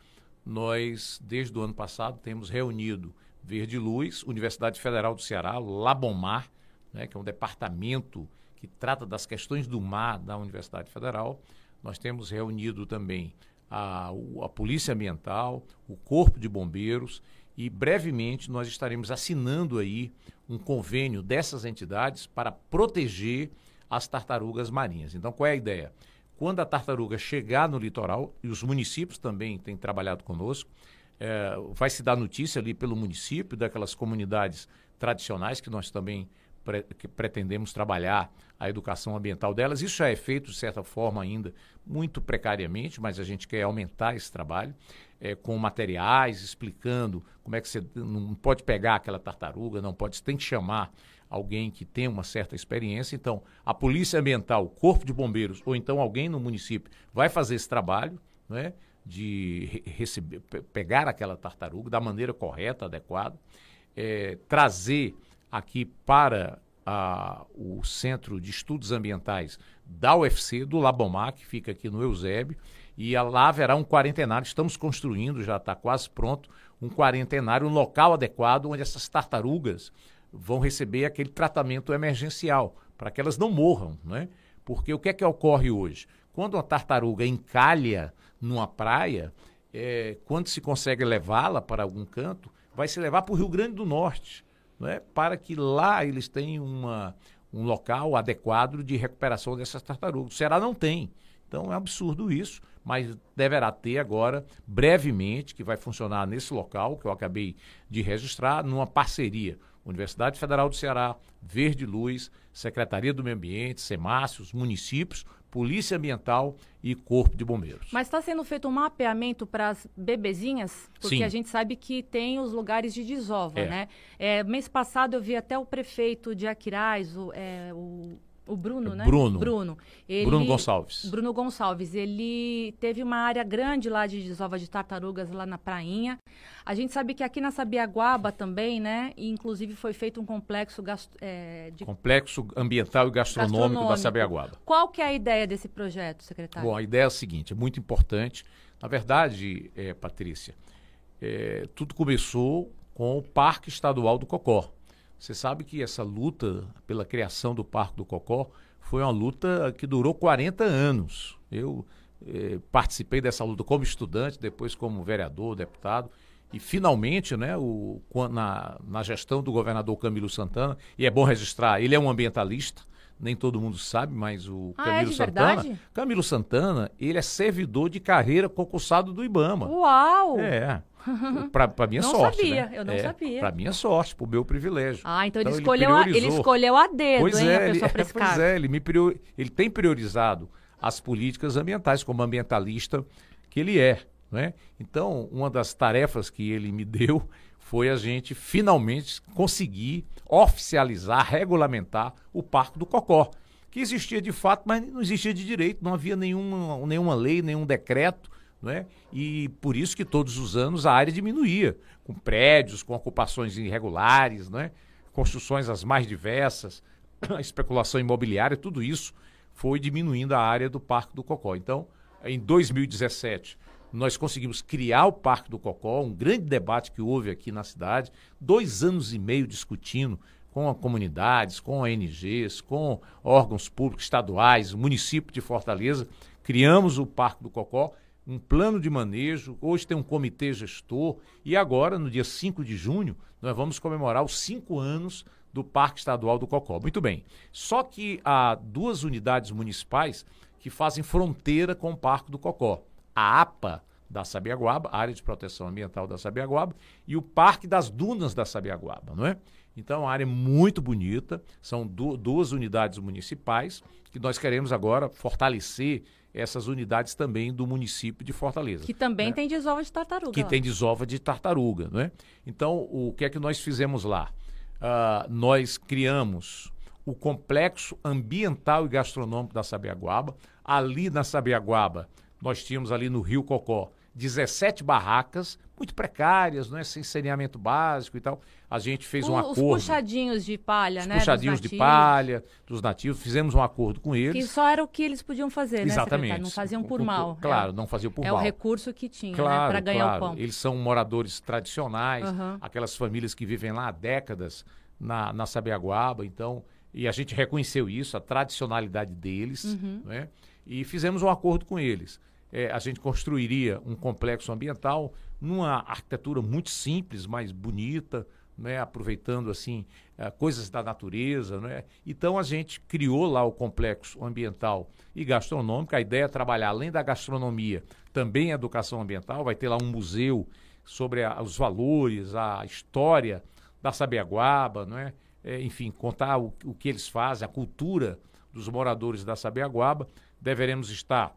nós, desde o ano passado, temos reunido Verde Luz, Universidade Federal do Ceará, Labomar, né, que é um departamento que trata das questões do mar da Universidade Federal. Nós temos reunido também a, a Polícia Ambiental, o Corpo de Bombeiros e brevemente nós estaremos assinando aí um convênio dessas entidades para proteger as tartarugas marinhas. Então, qual é a ideia? Quando a tartaruga chegar no litoral, e os municípios também têm trabalhado conosco, é, vai se dar notícia ali pelo município, daquelas comunidades tradicionais que nós também pre que pretendemos trabalhar a educação ambiental delas. Isso já é feito, de certa forma, ainda muito precariamente, mas a gente quer aumentar esse trabalho é, com materiais, explicando como é que você não pode pegar aquela tartaruga, não pode, você tem que chamar alguém que tem uma certa experiência. Então, a Polícia Ambiental, o Corpo de Bombeiros, ou então alguém no município vai fazer esse trabalho, né, de receber, pegar aquela tartaruga da maneira correta, adequada, é, trazer aqui para a, o Centro de Estudos Ambientais da UFC, do Labomar, que fica aqui no Eusébio, E lá haverá um quarentenário, estamos construindo, já está quase pronto, um quarentenário, um local adequado onde essas tartarugas vão receber aquele tratamento emergencial, para que elas não morram, né? Porque o que é que ocorre hoje? Quando uma tartaruga encalha numa praia, é, quando se consegue levá-la para algum canto, vai se levar para o Rio Grande do Norte, né? para que lá eles tenham uma, um local adequado de recuperação dessas tartarugas. O Ceará não tem. Então é absurdo isso, mas deverá ter agora, brevemente, que vai funcionar nesse local que eu acabei de registrar, numa parceria. Universidade Federal do Ceará, Verde Luz, Secretaria do Meio Ambiente, Semácios, municípios, Polícia Ambiental e Corpo de Bombeiros. Mas está sendo feito um mapeamento para as bebezinhas? Porque Sim. a gente sabe que tem os lugares de desova, é. né? É, mês passado eu vi até o prefeito de Aquiraz, o, é, o o Bruno, é né? Bruno. Bruno. Ele, Bruno Gonçalves. Bruno Gonçalves. Ele teve uma área grande lá de desova de tartarugas lá na prainha. A gente sabe que aqui na Sabiaguaba também, né? E, inclusive foi feito um complexo é, de... Complexo ambiental e gastronômico, gastronômico, da Sabiaguaba. Qual que é a ideia desse projeto, secretário? Bom, a ideia é a seguinte, é muito importante. Na verdade, é, Patrícia, é, tudo começou com o Parque Estadual do Cocó. Você sabe que essa luta pela criação do Parque do Cocó foi uma luta que durou 40 anos. Eu eh, participei dessa luta como estudante, depois como vereador, deputado. E finalmente, né, o, na, na gestão do governador Camilo Santana, e é bom registrar, ele é um ambientalista, nem todo mundo sabe, mas o ah, Camilo é Santana. Verdade? Camilo Santana, ele é servidor de carreira concursado do Ibama. Uau! É. (laughs) Para minha não sorte. Sabia, né? eu não é, sabia. Para minha sorte, para o meu privilégio. Ah, então, então ele, escolheu ele, a, ele escolheu a dedo, pois hein, é, a pessoa ele, é, Pois é, ele, me prior, ele tem priorizado as políticas ambientais como ambientalista que ele é. Né? Então, uma das tarefas que ele me (laughs) deu foi a gente finalmente conseguir oficializar, regulamentar o Parque do Cocó, que existia de fato, mas não existia de direito, não havia nenhuma, nenhuma lei, nenhum decreto é? E por isso que todos os anos a área diminuía, com prédios, com ocupações irregulares, é? construções as mais diversas, a (clears throat) especulação imobiliária, tudo isso foi diminuindo a área do Parque do Cocó. Então, em 2017, nós conseguimos criar o Parque do Cocó, um grande debate que houve aqui na cidade, dois anos e meio discutindo com comunidades, com ONGs, com órgãos públicos estaduais, município de Fortaleza, criamos o Parque do Cocó um plano de manejo, hoje tem um comitê gestor, e agora, no dia 5 de junho, nós vamos comemorar os cinco anos do Parque Estadual do Cocó. Muito bem. Só que há duas unidades municipais que fazem fronteira com o Parque do Cocó. A APA da Sabiaguaba, Área de Proteção Ambiental da Sabiaguaba, e o Parque das Dunas da Sabiaguaba, não é? Então, uma área muito bonita, são du duas unidades municipais que nós queremos agora fortalecer essas unidades também do município de Fortaleza. Que também né? tem desova de tartaruga. Que lá. tem desova de tartaruga, não é? Então, o que é que nós fizemos lá? Uh, nós criamos o complexo ambiental e gastronômico da Sabiaguaba. Ali na Sabiaguaba, nós tínhamos ali no Rio Cocó 17 barracas, muito precárias, não é? sem saneamento básico e tal. A gente fez o, um acordo. Os puxadinhos de palha, os né? Puxadinhos de palha dos nativos, fizemos um acordo com eles. Que só era o que eles podiam fazer, Exatamente. né? Exatamente. Não faziam por mal. Claro, é, não faziam por é mal. É o recurso que tinha, né, claro, né? Para ganhar claro. o pão. Eles são moradores tradicionais, uhum. aquelas famílias que vivem lá há décadas na, na Sabiaguaba, então. E a gente reconheceu isso, a tradicionalidade deles, uhum. né? E fizemos um acordo com eles é, a gente construiria um complexo ambiental numa arquitetura muito simples, mas bonita, né, aproveitando assim uh, coisas da natureza, né? Então a gente criou lá o complexo ambiental e gastronômico. A ideia é trabalhar além da gastronomia, também a educação ambiental. Vai ter lá um museu sobre a, os valores, a história da Sabiaguaba, não é? é enfim, contar o, o que eles fazem, a cultura dos moradores da Sabiaguaba. Deveremos estar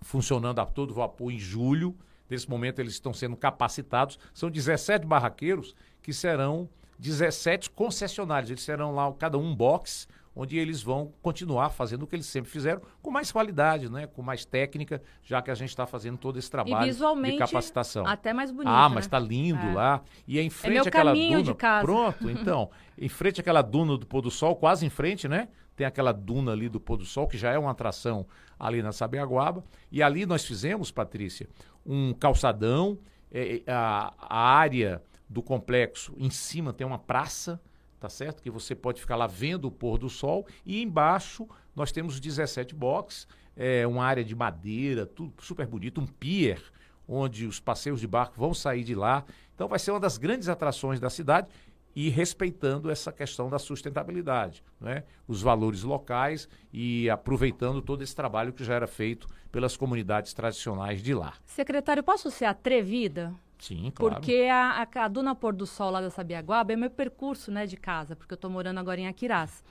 funcionando a todo vapor em julho. Nesse momento eles estão sendo capacitados. São 17 barraqueiros que serão 17 concessionários. Eles serão lá, cada um box, onde eles vão continuar fazendo o que eles sempre fizeram, com mais qualidade, né? com mais técnica, já que a gente está fazendo todo esse trabalho de capacitação. Até mais bonito. Ah, mas está né? lindo é. lá. E é em frente é àquela duna. De casa. Pronto, (laughs) então, em frente àquela duna do pôr do sol, quase em frente, né? Tem aquela duna ali do pôr do sol, que já é uma atração ali na Sabiaguaba. E ali nós fizemos, Patrícia, um calçadão, é, é a, a área do complexo em cima tem uma praça tá certo? Que você pode ficar lá vendo o pôr do sol e embaixo nós temos 17 boxes, é, uma área de madeira, tudo super bonito, um pier onde os passeios de barco vão sair de lá. Então vai ser uma das grandes atrações da cidade e respeitando essa questão da sustentabilidade, né? os valores locais e aproveitando todo esse trabalho que já era feito pelas comunidades tradicionais de lá. Secretário, posso ser atrevida? Sim, claro. Porque a, a, a Duna Pôr do Sol lá da Sabiaguaba é meu percurso né, de casa, porque eu estou morando agora em Aquirás.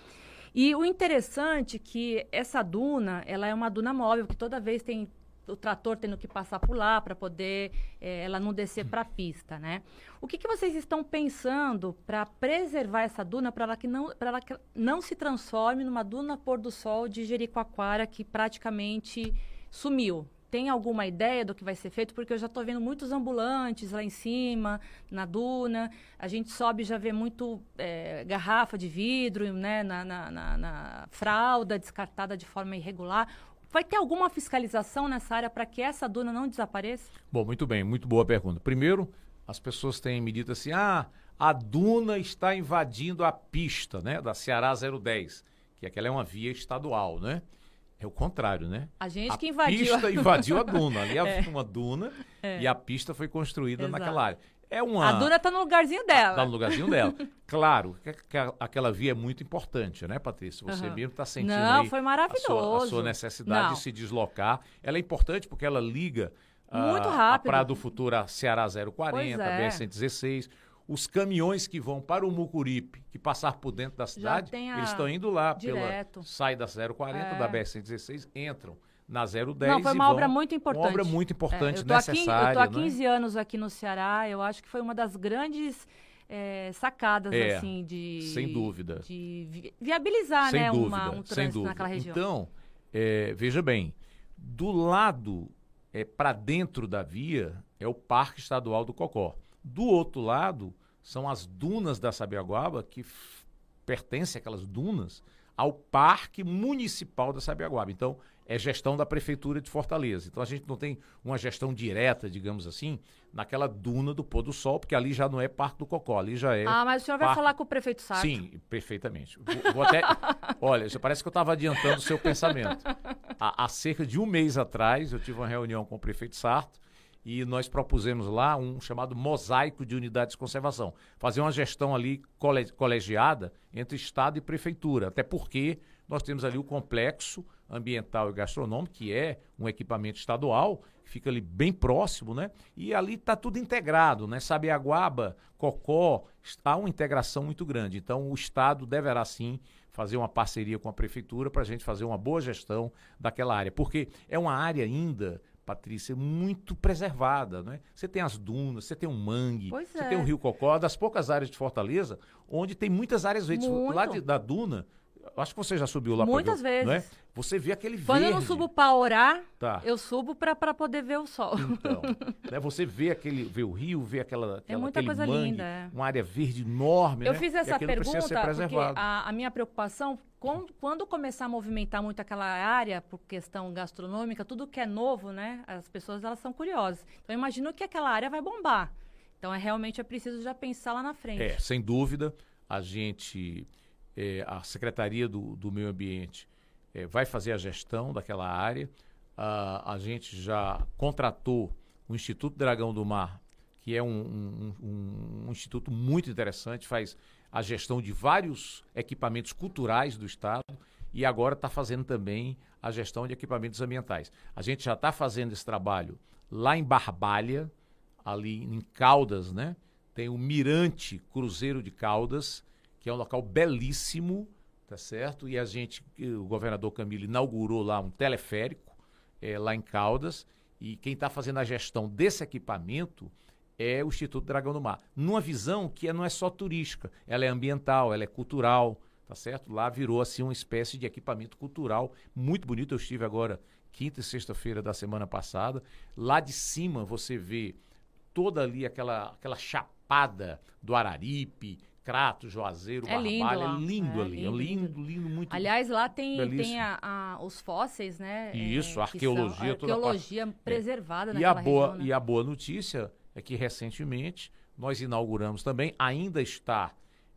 E o interessante é que essa duna, ela é uma duna móvel, que toda vez tem o trator tendo que passar por lá para poder é, ela não descer para a pista, né? O que, que vocês estão pensando para preservar essa duna para ela que não para ela que não se transforme numa duna pôr do sol de Jericoacoara que praticamente sumiu, tem alguma ideia do que vai ser feito? Porque eu já estou vendo muitos ambulantes lá em cima, na duna. A gente sobe e já vê muito é, garrafa de vidro, né, na, na, na, na fralda descartada de forma irregular. Vai ter alguma fiscalização nessa área para que essa duna não desapareça? Bom, muito bem, muito boa pergunta. Primeiro, as pessoas têm me dito assim: ah, a duna está invadindo a pista, né, da Ceará 010, que aquela é uma via estadual, né? É o contrário, né? A gente a que invadiu. A pista invadiu a duna. Ali (laughs) é. uma duna é. e a pista foi construída Exato. naquela área. É uma... A duna está no lugarzinho dela. Está no lugarzinho dela. claro, que, que, aquela via é muito importante, né, Patrícia? Você uhum. mesmo está sentindo Não, aí foi maravilhoso. A sua, a sua necessidade Não. de se deslocar. Ela é importante porque ela liga muito rápido. a Praia do Futuro a Ceará 040, é. BR-116 os caminhões que vão para o Mucuripe, que passar por dentro da cidade, eles estão indo lá direto. pela sai da 040 é. da BR-116, entram na 010 Não, foi uma obra muito importante. Uma obra muito importante, é, eu necessária. Aqui, eu estou há 15 né? anos aqui no Ceará, eu acho que foi uma das grandes é, sacadas, é, assim, de... Sem dúvida. De vi viabilizar, sem né, dúvida, uma, um trânsito naquela região. Então, é, veja bem, do lado é, para dentro da via é o Parque Estadual do Cocó. Do outro lado são as dunas da Sabiaguaba, que pertencem aquelas dunas ao Parque Municipal da Sabiaguaba. Então, é gestão da Prefeitura de Fortaleza. Então, a gente não tem uma gestão direta, digamos assim, naquela duna do pôr do sol, porque ali já não é Parque do Cocó, ali já é. Ah, mas o senhor vai falar com o prefeito Sarto? Sim, perfeitamente. Vou, vou até. (laughs) Olha, parece que eu estava adiantando o seu pensamento. Há, há cerca de um mês atrás, eu tive uma reunião com o prefeito Sarto e nós propusemos lá um chamado mosaico de unidades de conservação. Fazer uma gestão ali colegiada entre Estado e Prefeitura, até porque nós temos ali o complexo ambiental e gastronômico, que é um equipamento estadual, que fica ali bem próximo, né? E ali está tudo integrado, né? Sabiaguaba, Cocó, há uma integração muito grande. Então o Estado deverá sim fazer uma parceria com a Prefeitura para a gente fazer uma boa gestão daquela área, porque é uma área ainda Patrícia, muito preservada, né? Você tem as dunas, você tem o mangue, pois você é. tem o Rio Cocó, das poucas áreas de Fortaleza, onde tem muitas áreas verdes. Muito. Lá de, da duna, acho que você já subiu lá Muitas ver, vezes. É? Você vê aquele Quando verde. eu não subo para orar, tá. eu subo para poder ver o sol. Então, (laughs) né, você vê aquele, vê o rio, vê aquela, é aquela é muita coisa mangue, linda, é. uma área verde enorme. Eu né? fiz essa pergunta porque a, a, minha preocupação quando, começar a movimentar muito aquela área por questão gastronômica, tudo que é novo, né? As pessoas elas são curiosas. Então eu imagino que aquela área vai bombar. Então é realmente é preciso já pensar lá na frente. É, sem dúvida, a gente é, a Secretaria do, do Meio Ambiente é, vai fazer a gestão daquela área. a gente já contratou o Instituto Dragão do Mar, que é um, um, um, um instituto muito interessante, faz a gestão de vários equipamentos culturais do Estado e agora está fazendo também a gestão de equipamentos ambientais. A gente já está fazendo esse trabalho lá em Barbalha, ali em Caldas, né? Tem o Mirante Cruzeiro de Caldas, que é um local belíssimo, tá certo? E a gente, o governador Camilo inaugurou lá um teleférico é, lá em Caldas, e quem está fazendo a gestão desse equipamento é o Instituto Dragão do Mar. Numa visão que não é só turística, ela é ambiental, ela é cultural, tá certo? Lá virou assim uma espécie de equipamento cultural muito bonito. Eu estive agora quinta e sexta-feira da semana passada. Lá de cima você vê toda ali aquela, aquela chapada do Araripe, Crato, Juazeiro, É Barbalha. É lindo É ali. lindo, é lindo, lindo, muito Aliás, lá tem, Belíssimo. tem a- a- os fósseis, né? Isso, é, a que arqueologia, são- a toda a arqueologia preservada E a, boa, região, né? e a boa notícia é que recentemente nós inauguramos também, ainda está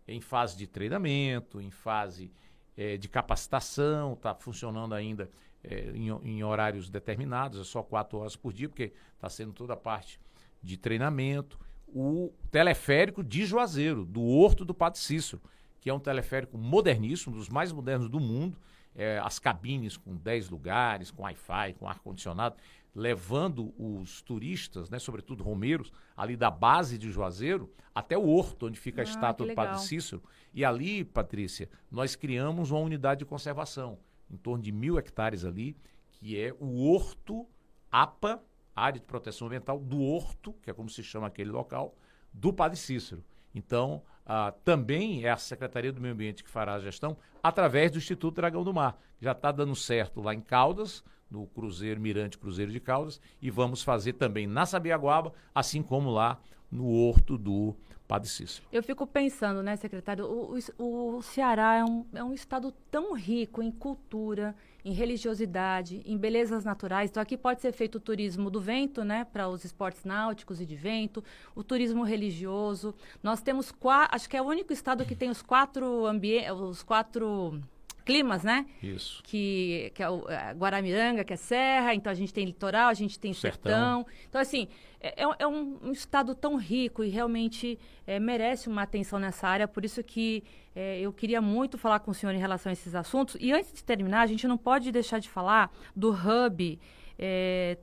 em fase de treinamento, em fase eh, de capacitação, está funcionando ainda eh, em, em horários determinados, é só quatro horas por dia, porque está sendo toda a parte de treinamento. O teleférico de Juazeiro, do Horto do Padre Cícero, que é um teleférico moderníssimo, dos mais modernos do mundo, é, as cabines com 10 lugares, com Wi-Fi, com ar-condicionado, levando os turistas, né, sobretudo romeiros, ali da base de Juazeiro até o Horto, onde fica a Ah, estátua do Padre. Cícero. E ali, Patrícia, nós criamos uma unidade de conservação, em torno de mil hectares ali, que é o Horto APA, Área de Proteção Ambiental, do Horto, que é como se chama aquele local, do Padre Cícero. Então, ah, também é a Secretaria do Meio Ambiente que fará a gestão através do Instituto Dragão do Mar. Já está dando certo lá em Caldas, no Cruzeiro Mirante Cruzeiro de Caldas, e vamos fazer também na Sabiaguaba, assim como lá no Horto do Padre Cícero. Eu fico pensando, né, secretário, o, o- o Ceará é um, é um estado tão rico em cultura, em religiosidade, em belezas naturais. Então aqui pode ser feito o turismo do vento, né, para os esportes náuticos e de vento, o turismo religioso. Nós temos quatro, acho que é o único estado que tem os quatro ambientes, os quatro climas, né? Isso. que, que é o é, Guaramiranga, que é serra, então a gente tem litoral, a gente tem Sertão. sertão. Então, assim, é, é um, um estado tão rico e realmente é, merece uma atenção nessa área, por isso que é, eu queria muito falar com o senhor em relação a esses assuntos. E antes de terminar, a gente não pode deixar de falar do hub, é,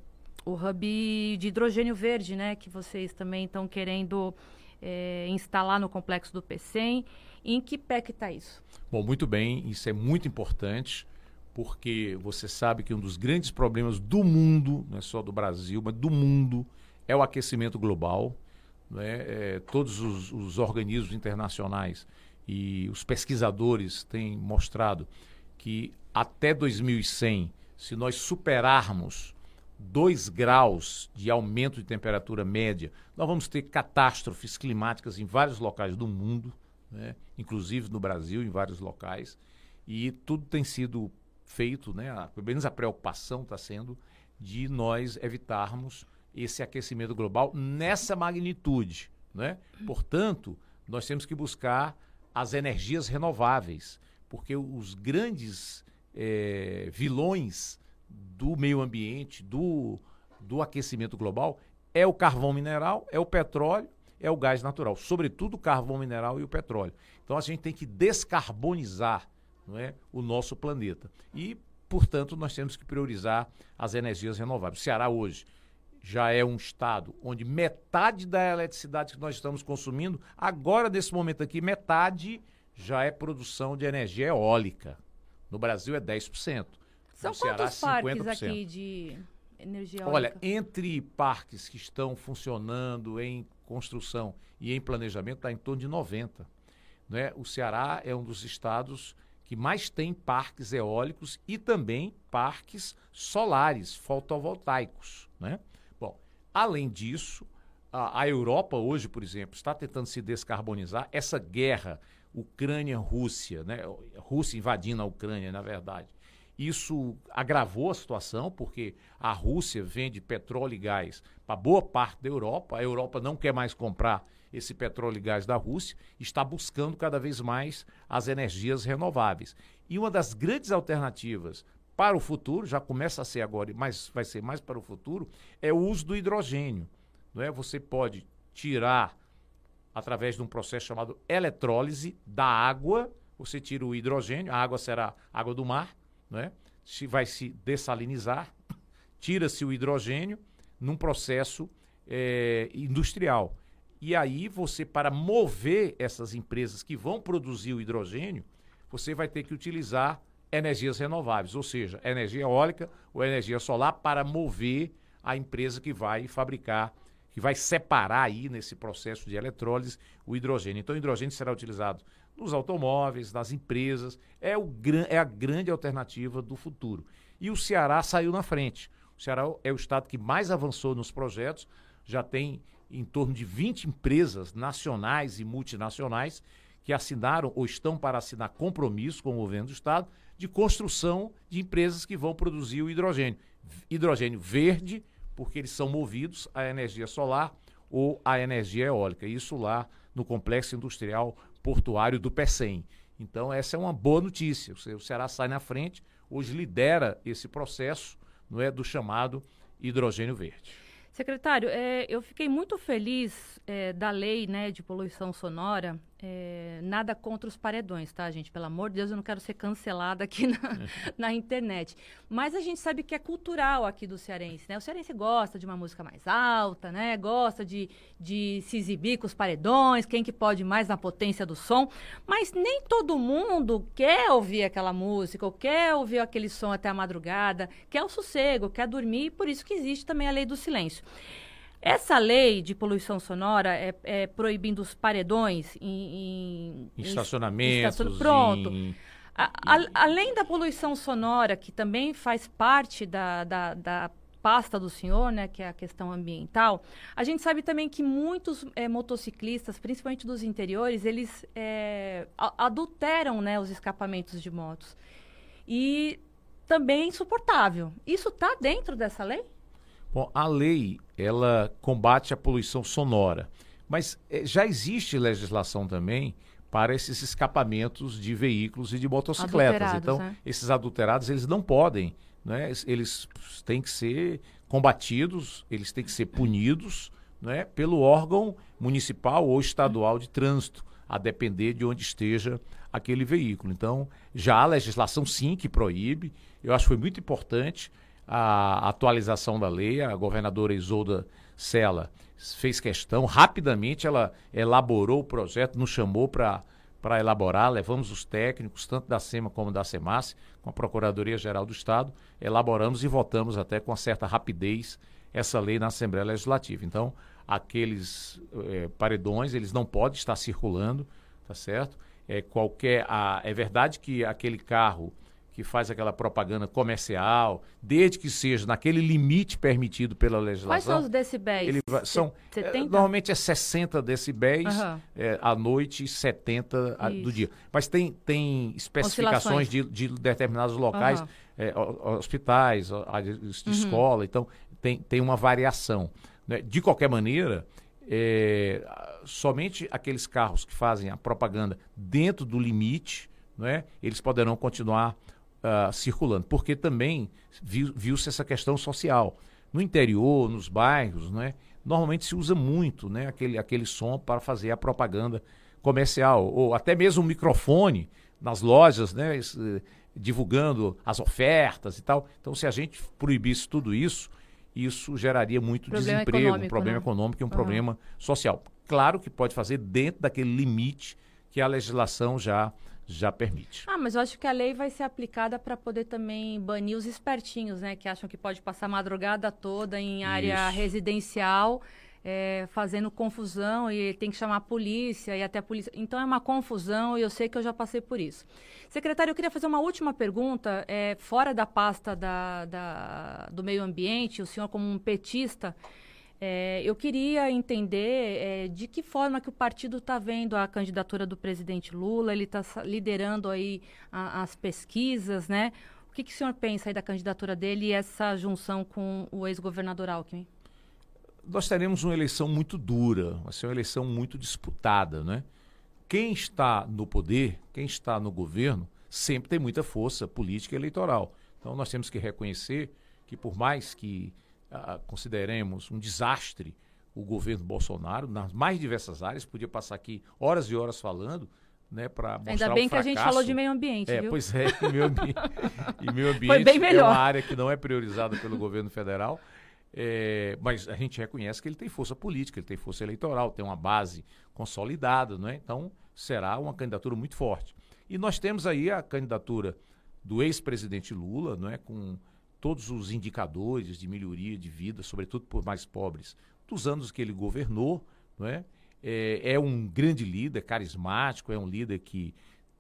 o hub de hidrogênio verde, né, que vocês também estão querendo é, instalar no complexo do PCM. Em que pé que está isso? Bom, muito bem, isso é muito importante, porque você sabe que um dos grandes problemas do mundo, não é só do Brasil, mas do mundo, é o aquecimento global. Né? É, todos os, os organismos internacionais e os pesquisadores têm mostrado que até 2100, se nós superarmos 2 graus de aumento de temperatura média, nós vamos ter catástrofes climáticas em vários locais do mundo, né? inclusive no Brasil, em vários locais. E tudo tem sido feito, né? a- pelo menos a preocupação está sendo de nós evitarmos esse aquecimento global nessa magnitude. Né? Portanto, nós temos que buscar as energias renováveis, porque os grandes eh, vilões do meio ambiente, do, do aquecimento global, é o carvão mineral, é o petróleo, é o gás natural, sobretudo o carvão mineral e o petróleo. Então a gente tem que descarbonizar não é, o nosso planeta. E, portanto, nós temos que priorizar as energias renováveis. O Ceará hoje já é um estado onde metade da eletricidade que nós estamos consumindo, agora nesse momento aqui, metade já é produção de energia eólica. No Brasil é 10%. São no Ceará, quantos parques 50%. aqui de energia Olha, eólica? entre parques que estão funcionando em construção e em planejamento, está em torno de 90. Né? O Ceará é um dos estados que mais tem parques eólicos e também parques solares, fotovoltaicos. Né? Bom, além disso, a, a Europa hoje, por exemplo, está tentando se descarbonizar. Essa guerra Ucrânia-Rússia, né? Rússia invadindo a Ucrânia, na verdade. Isso agravou a situação, porque a Rússia vende petróleo e gás para boa parte da Europa. A Europa não quer mais comprar esse petróleo e gás da Rússia, está buscando cada vez mais as energias renováveis. E uma das grandes alternativas para o futuro, já começa a ser agora, mas vai ser mais para o futuro, é o uso do hidrogênio. Não é? Você pode tirar, através de um processo chamado eletrólise, da água, você tira o hidrogênio, a água será água do mar, né? se vai se dessalinizar, tira-se o hidrogênio num processo eh, industrial. E aí você, para mover essas empresas que vão produzir o hidrogênio, você vai ter que utilizar energias renováveis, ou seja, energia eólica ou energia solar para mover a empresa que vai fabricar que vai separar aí nesse processo de eletrólise o hidrogênio. Então, o hidrogênio será utilizado nos automóveis, nas empresas, é, o, é a grande alternativa do futuro. E o Ceará saiu na frente. O Ceará é o estado que mais avançou nos projetos, já tem em torno de 20 empresas nacionais e multinacionais que assinaram ou estão para assinar compromisso com o governo do estado de construção de empresas que vão produzir o hidrogênio. Hidrogênio verde, porque eles são movidos à energia solar ou à energia eólica. Isso lá no complexo industrial portuário do PECEM. Então, essa é uma boa notícia. O Ceará sai na frente, hoje lidera esse processo não é, do chamado hidrogênio verde. Secretário, é, eu fiquei muito feliz é, da lei né, de poluição sonora. É, nada contra os paredões, tá, gente? Pelo amor de Deus, eu não quero ser cancelada aqui na, (laughs) na, internet. Mas a gente sabe que é cultural aqui do cearense, né? O cearense gosta de uma música mais alta, né? Gosta de, de se exibir com os paredões, quem que pode mais na potência do som. Mas nem todo mundo quer ouvir aquela música, ou quer ouvir aquele som até a madrugada, quer o sossego, quer dormir, por isso que existe também a lei do silêncio. Essa lei de poluição sonora é, é proibindo os paredões em, em, em estacionamentos. Em Pronto. Em... A, a, além da poluição sonora, que também faz parte da, da, da, pasta do senhor, né, que é a questão ambiental, a gente sabe também que muitos é, motociclistas, principalmente dos interiores, eles é, adulteram né, os escapamentos de motos. E também é insuportável. Isso está dentro dessa lei? Bom, a lei, ela combate a poluição sonora, mas é, já existe legislação também para esses escapamentos de veículos e de motocicletas. Então, né? esses adulterados, eles não podem, né? eles têm que ser combatidos, eles têm que ser punidos né? pelo órgão municipal ou estadual de trânsito, a depender de onde esteja aquele veículo. Então, já há legislação sim que proíbe, eu acho que foi muito importante a atualização da lei, a governadora Isolda Sela fez questão, rapidamente ela elaborou o projeto, nos chamou para para elaborar, levamos os técnicos, tanto da SEMA como da SEMAS, com a Procuradoria-Geral do Estado, elaboramos e votamos até com certa rapidez essa lei na Assembleia Legislativa. Então, aqueles é, paredões, eles não podem estar circulando, tá certo? É, qualquer, a, é verdade que aquele carro que faz aquela propaganda comercial, desde que seja naquele limite permitido pela legislação. Quais são os decibéis? Ele vai, são, é, normalmente é 60 decibéis uhum. é, à noite e 70 a, do dia. Mas tem, tem especificações de, de, determinados locais, uhum. é, hospitais, de uhum. escola, então tem, tem uma variação. Né? De qualquer maneira, somente aqueles carros que fazem a propaganda dentro do limite, não é? eles poderão continuar uh, circulando, porque também viu-se viu essa questão social. No interior, nos bairros, né, normalmente se usa muito né, aquele, aquele som para fazer a propaganda comercial, ou até mesmo o microfone nas lojas, né, divulgando as ofertas e tal. Então, se a gente proibisse tudo isso, isso geraria muito problema desemprego, um problema né? econômico e um uhum. problema social. Claro que pode fazer dentro daquele limite que a legislação já já permite. Ah, mas eu acho que a lei vai ser aplicada para poder também banir os espertinhos, né? Que acham que pode passar a madrugada toda em área Isso. residencial, é, fazendo confusão e tem que chamar a polícia e até a polícia. Então é uma confusão e eu sei que eu já passei por isso. Secretário, eu queria fazer uma última pergunta, é, fora da pasta da, da, do meio ambiente, o senhor como um petista. É, eu queria entender é, de que forma que o partido está vendo a candidatura do presidente Lula, ele está liderando aí a, as pesquisas, né? O que, que o senhor pensa aí da candidatura dele e essa junção com o ex-governador Alckmin? Nós teremos uma eleição muito dura, vai ser uma eleição muito disputada, né? Quem está no poder, quem está no governo, sempre tem muita força política e eleitoral. Então nós temos que reconhecer que por mais que ah, consideremos um desastre o governo Bolsonaro nas mais diversas áreas, podia passar aqui horas e horas falando, né, para mostrar Ainda bem que a gente falou de meio ambiente, é, viu? Pois é, e meio ambiente, e meio (laughs) ambiente é uma área que não é priorizada pelo governo federal, é, mas a gente reconhece que ele tem força política, ele tem força eleitoral, tem uma base consolidada, né? então será uma candidatura muito forte. E nós temos aí a candidatura do ex-presidente Lula, não é, com todos os indicadores de melhoria de vida, sobretudo por mais pobres dos anos que ele governou, não é? É, é um grande líder, carismático, é um líder que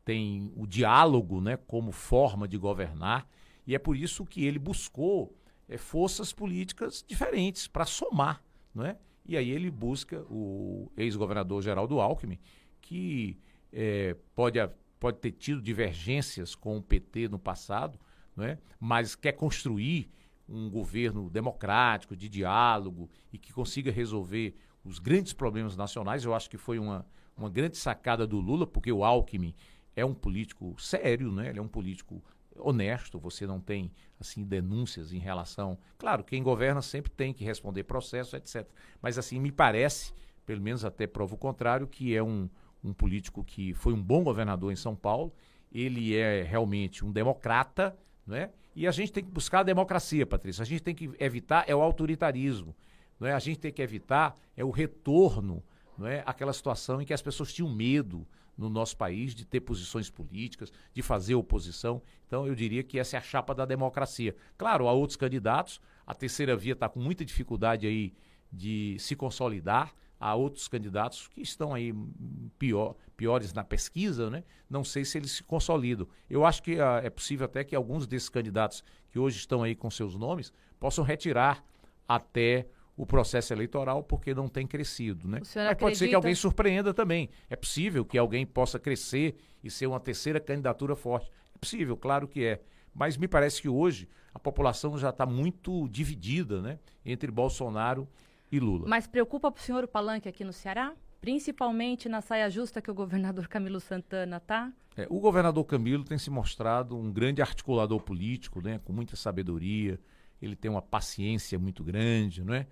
tem o diálogo né, como forma de governar, e é por isso que ele buscou é, forças políticas diferentes para somar. Não é? E aí ele busca o ex-governador Geraldo Alckmin, que é, pode, pode ter tido divergências com o PT no passado, não é? mas quer construir um governo democrático, de diálogo e que consiga resolver os grandes problemas nacionais. Eu acho que foi uma, uma grande sacada do Lula, porque o Alckmin é um político sério, né? ele é um político honesto, você não tem assim denúncias em relação. Claro, quem governa sempre tem que responder processo, etc. Mas assim, me parece, pelo menos até prova o contrário, que é um, um político que foi um bom governador em São Paulo. Ele é realmente um democrata, é? E a gente tem que buscar a democracia, Patrícia. A gente tem que evitar é o autoritarismo, não é? A gente tem que evitar é o retorno, não é? Aquela situação em que as pessoas tinham medo no nosso país de ter posições políticas, de fazer oposição. Então eu diria que essa é a chapa da democracia. Claro, há outros candidatos. A terceira via está com muita dificuldade aí de se consolidar. Há outros candidatos que estão aí pior, piores na pesquisa, né? Não sei se eles se consolidam. Eu acho que uh, é possível até que alguns desses candidatos que hoje estão aí com seus nomes possam retirar até o processo eleitoral porque não tem crescido, né? Mas acredita... pode ser que alguém surpreenda também. É possível que alguém possa crescer e ser uma terceira candidatura forte. É possível, claro que é. Mas me parece que hoje a população já está muito dividida, né? Entre Bolsonaro e Lula. Mas preocupa para o senhor o palanque aqui no Ceará? Principalmente na saia justa que o governador Camilo Santana tá? É, o governador Camilo tem se mostrado um grande articulador político, né? Com muita sabedoria. Ele tem uma paciência muito grande, não é?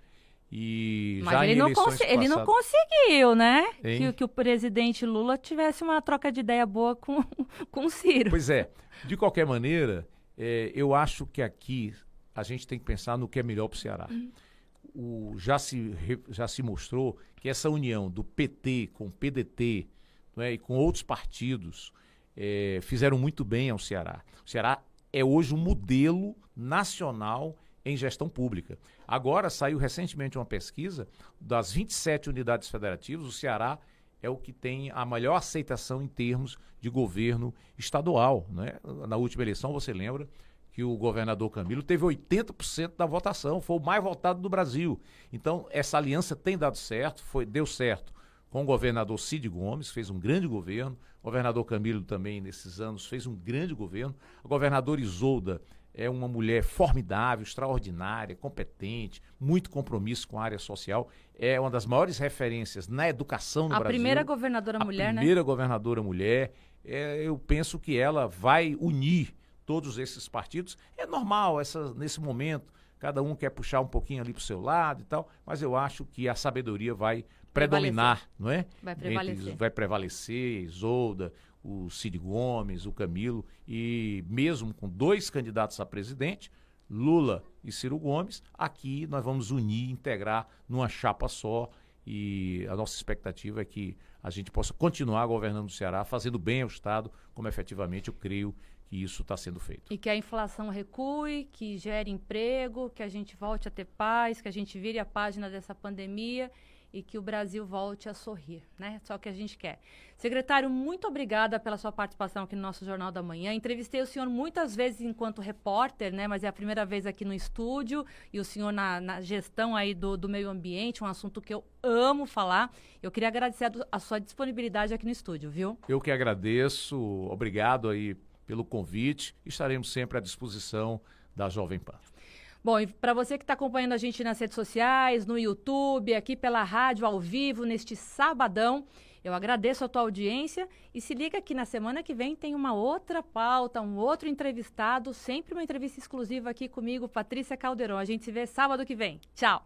E Mas ele, não ele não conseguiu, né? Que, que, o presidente Lula tivesse uma troca de ideia boa com, (laughs) com o Ciro. Pois é. De qualquer maneira, é, eu acho que aqui a gente tem que pensar no que é melhor para o Ceará. Hum o, já, se, já se mostrou que essa união do PT com o PDT é, e com outros partidos é, fizeram muito bem ao Ceará. O Ceará é hoje um modelo nacional em gestão pública. Agora saiu recentemente uma pesquisa das 27 unidades federativas, o Ceará é o que tem a maior aceitação em termos de governo estadual. Né? Na última eleição, você lembra, que o governador Camilo teve 80% da votação, foi o mais votado do Brasil. Então, essa aliança tem dado certo, foi deu certo com o governador Cid Gomes, fez um grande governo. O governador Camilo também, nesses anos, fez um grande governo. A governadora Isolda é uma mulher formidável, extraordinária, competente, muito compromisso com a área social. É uma das maiores referências na educação no a Brasil. A primeira governadora a mulher, né? A primeira governadora mulher. É, eu penso que ela vai unir todos esses partidos. É normal essa, nesse momento, cada um quer puxar um pouquinho ali para o seu lado e tal, mas eu acho que a sabedoria vai predominar, não é? Vai prevalecer. Entre, vai prevalecer, Isolda, o Cid Gomes, o Camilo, e mesmo com dois candidatos a presidente, Lula e Ciro Gomes, aqui nós vamos unir, integrar numa chapa só e a nossa expectativa é que a gente possa continuar governando o Ceará, fazendo bem ao Estado, como efetivamente eu creio que isso está sendo feito. E que a inflação recue, que gere emprego, que a gente volte a ter paz, que a gente vire a página dessa pandemia e que o Brasil volte a sorrir, né? Só o que a gente quer. Secretário, muito obrigada pela sua participação aqui no nosso Jornal da Manhã. Entrevistei o senhor muitas vezes enquanto repórter, né? Mas é a primeira vez aqui no estúdio e o senhor na, na gestão aí do, do, meio ambiente, um assunto que eu amo falar. Eu queria agradecer a, a sua disponibilidade aqui no estúdio, viu? Eu que agradeço. Obrigado aí pelo convite. Estaremos sempre à disposição da Jovem Pan. Bom, e para você que está acompanhando a gente nas redes sociais, no YouTube, aqui pela rádio ao vivo, neste sabadão, eu agradeço a tua audiência e se liga que na semana que vem tem uma outra pauta, um outro entrevistado, sempre uma entrevista exclusiva aqui comigo, Patrícia Caldeirão. A gente se vê sábado que vem. Tchau!